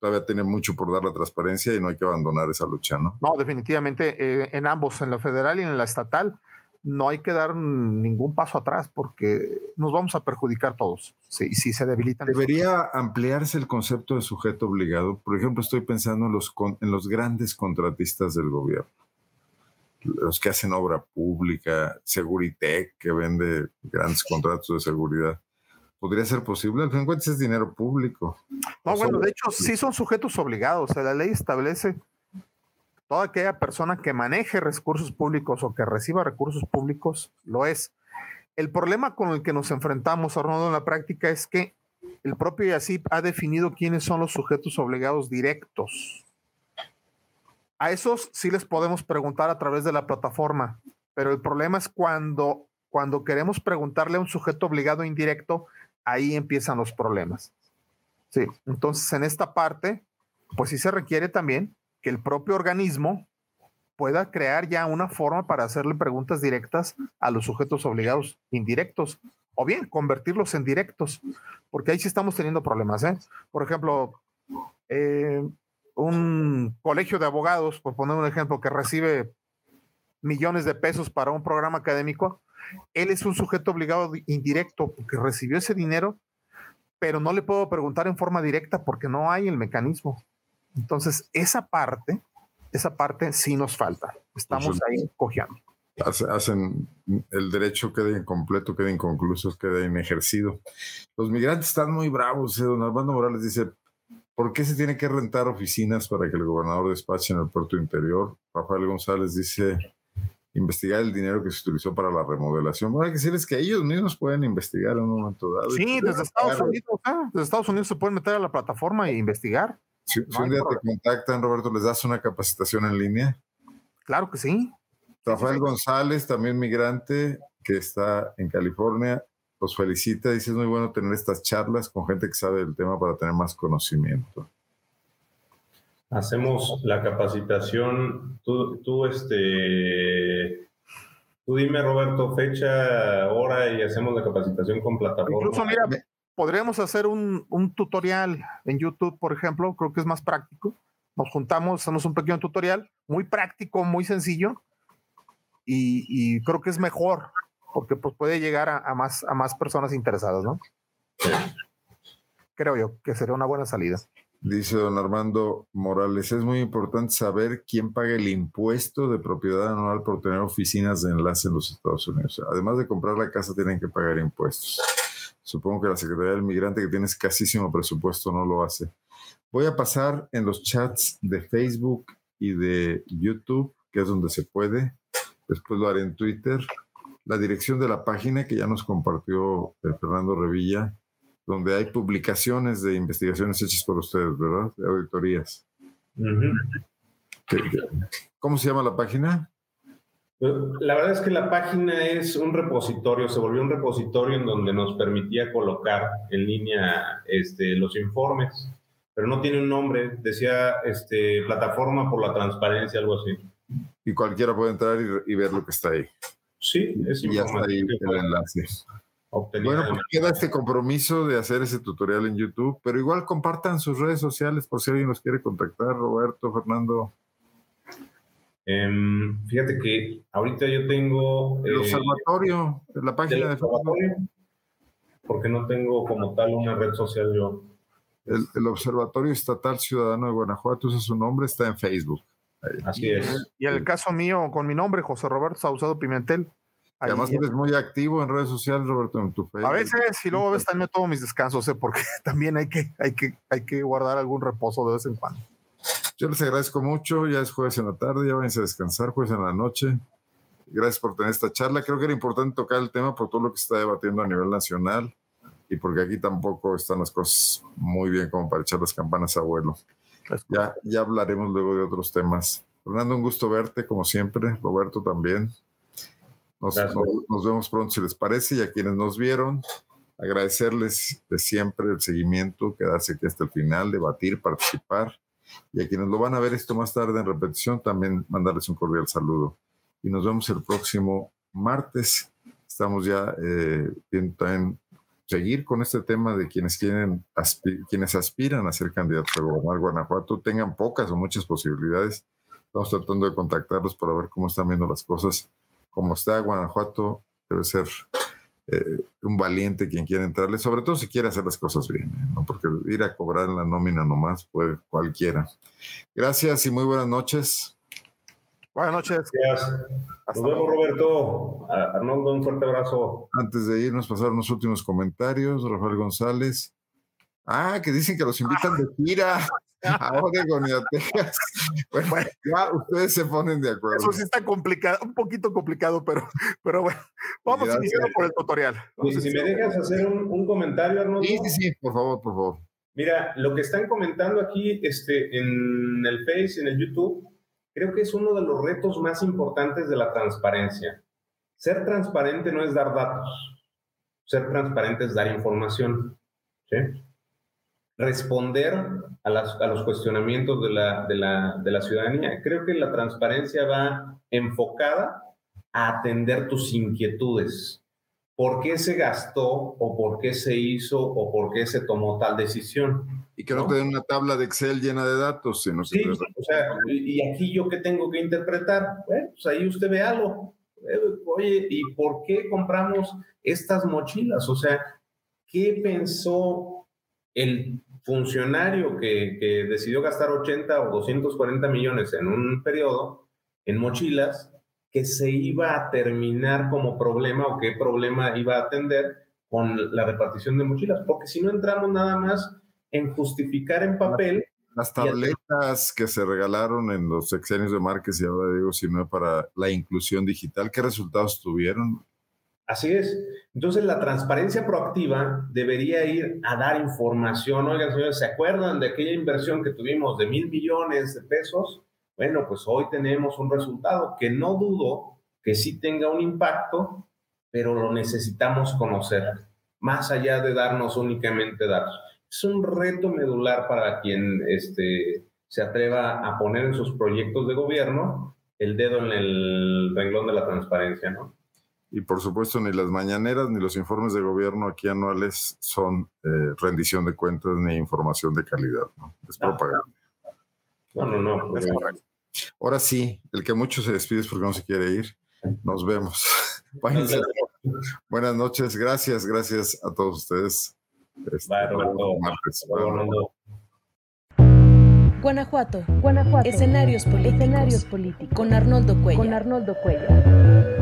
todavía tiene mucho por dar la transparencia y no hay que abandonar esa lucha, ¿no? No, definitivamente eh, en ambos, en la federal y en la estatal, no hay que dar ningún paso atrás porque nos vamos a perjudicar todos si, si se debilitan. Debería ampliarse el concepto de sujeto obligado. Por ejemplo, estoy pensando en los, en los grandes contratistas del gobierno los que hacen obra pública, Seguritech, que vende grandes contratos de seguridad. ¿Podría ser posible? Al fin es dinero público. No, bueno, de hecho sí son sujetos obligados. O sea, la ley establece toda aquella persona que maneje recursos públicos o que reciba recursos públicos, lo es. El problema con el que nos enfrentamos, Arnoldo, en la práctica es que el propio IACIP ha definido quiénes son los sujetos obligados directos. A esos sí les podemos preguntar a través de la plataforma, pero el problema es cuando, cuando queremos preguntarle a un sujeto obligado indirecto, ahí empiezan los problemas. Sí, entonces en esta parte, pues sí se requiere también que el propio organismo pueda crear ya una forma para hacerle preguntas directas a los sujetos obligados indirectos o bien convertirlos en directos, porque ahí sí estamos teniendo problemas. ¿eh? Por ejemplo, eh, un colegio de abogados, por poner un ejemplo, que recibe millones de pesos para un programa académico, él es un sujeto obligado indirecto porque recibió ese dinero, pero no le puedo preguntar en forma directa porque no hay el mecanismo. Entonces, esa parte, esa parte sí nos falta. Estamos ahí cojeando. Hacen el derecho queda incompleto, queda inconcluso, queda inejercido. Los migrantes están muy bravos. ¿eh? Don Armando Morales dice, ¿Por qué se tiene que rentar oficinas para que el gobernador despache en el puerto interior? Rafael González dice, investigar el dinero que se utilizó para la remodelación. Bueno, hay que decirles que ellos mismos pueden investigar en un momento dado. Sí, desde Estados Unidos, ¿eh? desde Estados Unidos se pueden meter a la plataforma e investigar. Si, un día te contactan, Roberto, ¿les das una capacitación en línea? Claro que sí. Rafael González, también migrante, que está en California, los felicita. Dice, es muy bueno tener estas charlas con gente que sabe del tema para tener más conocimiento. Hacemos la capacitación. Tú, tú, este, tú dime, Roberto, fecha, hora y hacemos la capacitación con plataforma. Incluso, mira, podríamos hacer un, un tutorial en YouTube, por ejemplo. Creo que es más práctico. Nos juntamos, hacemos un pequeño tutorial, muy práctico, muy sencillo. Y, y creo que es mejor porque pues puede llegar a, más, a más personas interesadas, ¿no? Creo yo que sería una buena salida. Dice don Armando Morales, es muy importante saber quién paga el impuesto de propiedad anual por tener oficinas de enlace en los Estados Unidos. Además de comprar la casa, tienen que pagar impuestos. Supongo que la Secretaría del Migrante, que tiene escasísimo presupuesto, no lo hace. Voy a pasar en los chats de Facebook y de YouTube, que es donde se puede. Después lo haré en Twitter la dirección de la página que ya nos compartió eh, Fernando Revilla, donde hay publicaciones de investigaciones hechas por ustedes, ¿verdad? De auditorías. ¿Cómo se llama la página? La verdad es que la página es un repositorio, se volvió un repositorio en donde nos permitía colocar en línea este, los informes, pero no tiene un nombre, decía este, plataforma por la transparencia, algo así. Y cualquiera puede entrar y ver lo que está ahí. Sí, es y ya está ahí el enlace. Bueno, pues queda este compromiso de hacer ese tutorial en YouTube, pero igual compartan sus redes sociales por si alguien nos quiere contactar, Roberto, Fernando. Em, fíjate que ahorita yo tengo... El eh, observatorio, la página de observatorio, porque no tengo como tal una red social yo. El, Observatorio Estatal Ciudadano de Guanajuato, ese es su nombre, está en Facebook. Así es. Y el caso mío, con mi nombre, José Roberto Sausado Pimentel. además eres muy activo en redes sociales, Roberto, en tu Facebook. A veces, y luego ves también todos mis descansos, ¿eh? porque (laughs) también hay que, hay, que, hay que guardar algún reposo de vez en cuando. Yo les agradezco mucho, ya es jueves en la tarde, ya váyanse a descansar, jueves en la noche. Gracias por tener esta charla. Creo que era importante tocar el tema por todo lo que se está debatiendo a nivel nacional y porque aquí tampoco están las cosas muy bien como para echar las campanas a vuelo. Ya, ya hablaremos luego de otros temas. Fernando, un gusto verte, como siempre. Roberto también. Nos, vemos pronto, si les parece. Y a quienes nos vieron, agradecerles de siempre el seguimiento, quedarse aquí hasta el final, debatir, participar. Y a quienes lo van a ver esto más tarde en repetición, también mandarles un cordial saludo. Y nos vemos el próximo martes. Estamos ya eh, en, seguir con este tema de quienes quieren quienes aspiran a ser candidatos a gobernar Guanajuato tengan pocas o muchas posibilidades. Estamos tratando de contactarlos para ver cómo están viendo las cosas. Como está Guanajuato, debe ser eh, un valiente quien quiera entrarle, sobre todo si quiere hacer las cosas bien, ¿no? porque ir a cobrar la nómina nomás puede cualquiera. Gracias y muy buenas noches. Buenas noches. Gracias. Nos vemos, Roberto. Arnoldo, un fuerte abrazo. Antes de irnos, pasaron los últimos comentarios. Rafael González. Ah, que dicen que los invitan de gira a Oregon y a Texas. Bueno, ya ustedes se ponen de acuerdo. Eso sí está complicado, un poquito complicado, pero, pero bueno, vamos a iniciar por el tutorial. Y si me dejas hacer un, un, comentario, Arnoldo. Sí, sí, sí, por favor, por favor. Mira, lo que están comentando aquí este, en el Face, en el YouTube, creo que es uno de los retos más importantes de la transparencia. Ser transparente no es dar datos, ser transparente es dar información. ¿sí? Responder a, los cuestionamientos de la, de, la, de la ciudadanía. Creo que la transparencia va enfocada a atender tus inquietudes. ¿Por qué se gastó o por qué se hizo o por qué se tomó tal decisión? Y que no, te den una tabla de Excel llena de datos. Sino sí, o sea, y aquí yo qué tengo que interpretar, bueno, pues ahí usted ve algo. Eh, oye, ¿y por qué compramos estas mochilas? O sea, ¿qué pensó el funcionario que, que decidió gastar 80 o 240 millones en un periodo en mochilas que se iba a terminar como problema o qué problema iba a atender con la repartición de mochilas? Porque si no entramos nada más en justificar en papel. Las tabletas que se regalaron en los sexenios de Márquez y ahora digo, si no para la inclusión digital, ¿qué resultados tuvieron? Así es. Entonces, la transparencia proactiva debería ir a dar información. Oigan, señores, ¿se acuerdan de aquella inversión que tuvimos de mil millones de pesos? Bueno, pues hoy tenemos un resultado que no dudo que sí tenga un impacto, pero lo necesitamos conocer, más allá de darnos únicamente datos es un reto medular para quien este, se atreva a poner en sus proyectos de gobierno el dedo en el renglón de la transparencia, ¿no? Y por supuesto, ni las mañaneras ni los informes de gobierno aquí anuales son eh, rendición de cuentas ni información de calidad, ¿no? Es propaganda. No, no, no. Ahora sí, el que mucho se despide es porque no se quiere ir. Nos vemos. (laughs) Buenas noches, gracias, gracias a todos ustedes. Este, Guanajuato. Guanajuato. Escenarios políticos. Escenarios políticos. Con Arnoldo Cuellar. Con Arnoldo Cuellar.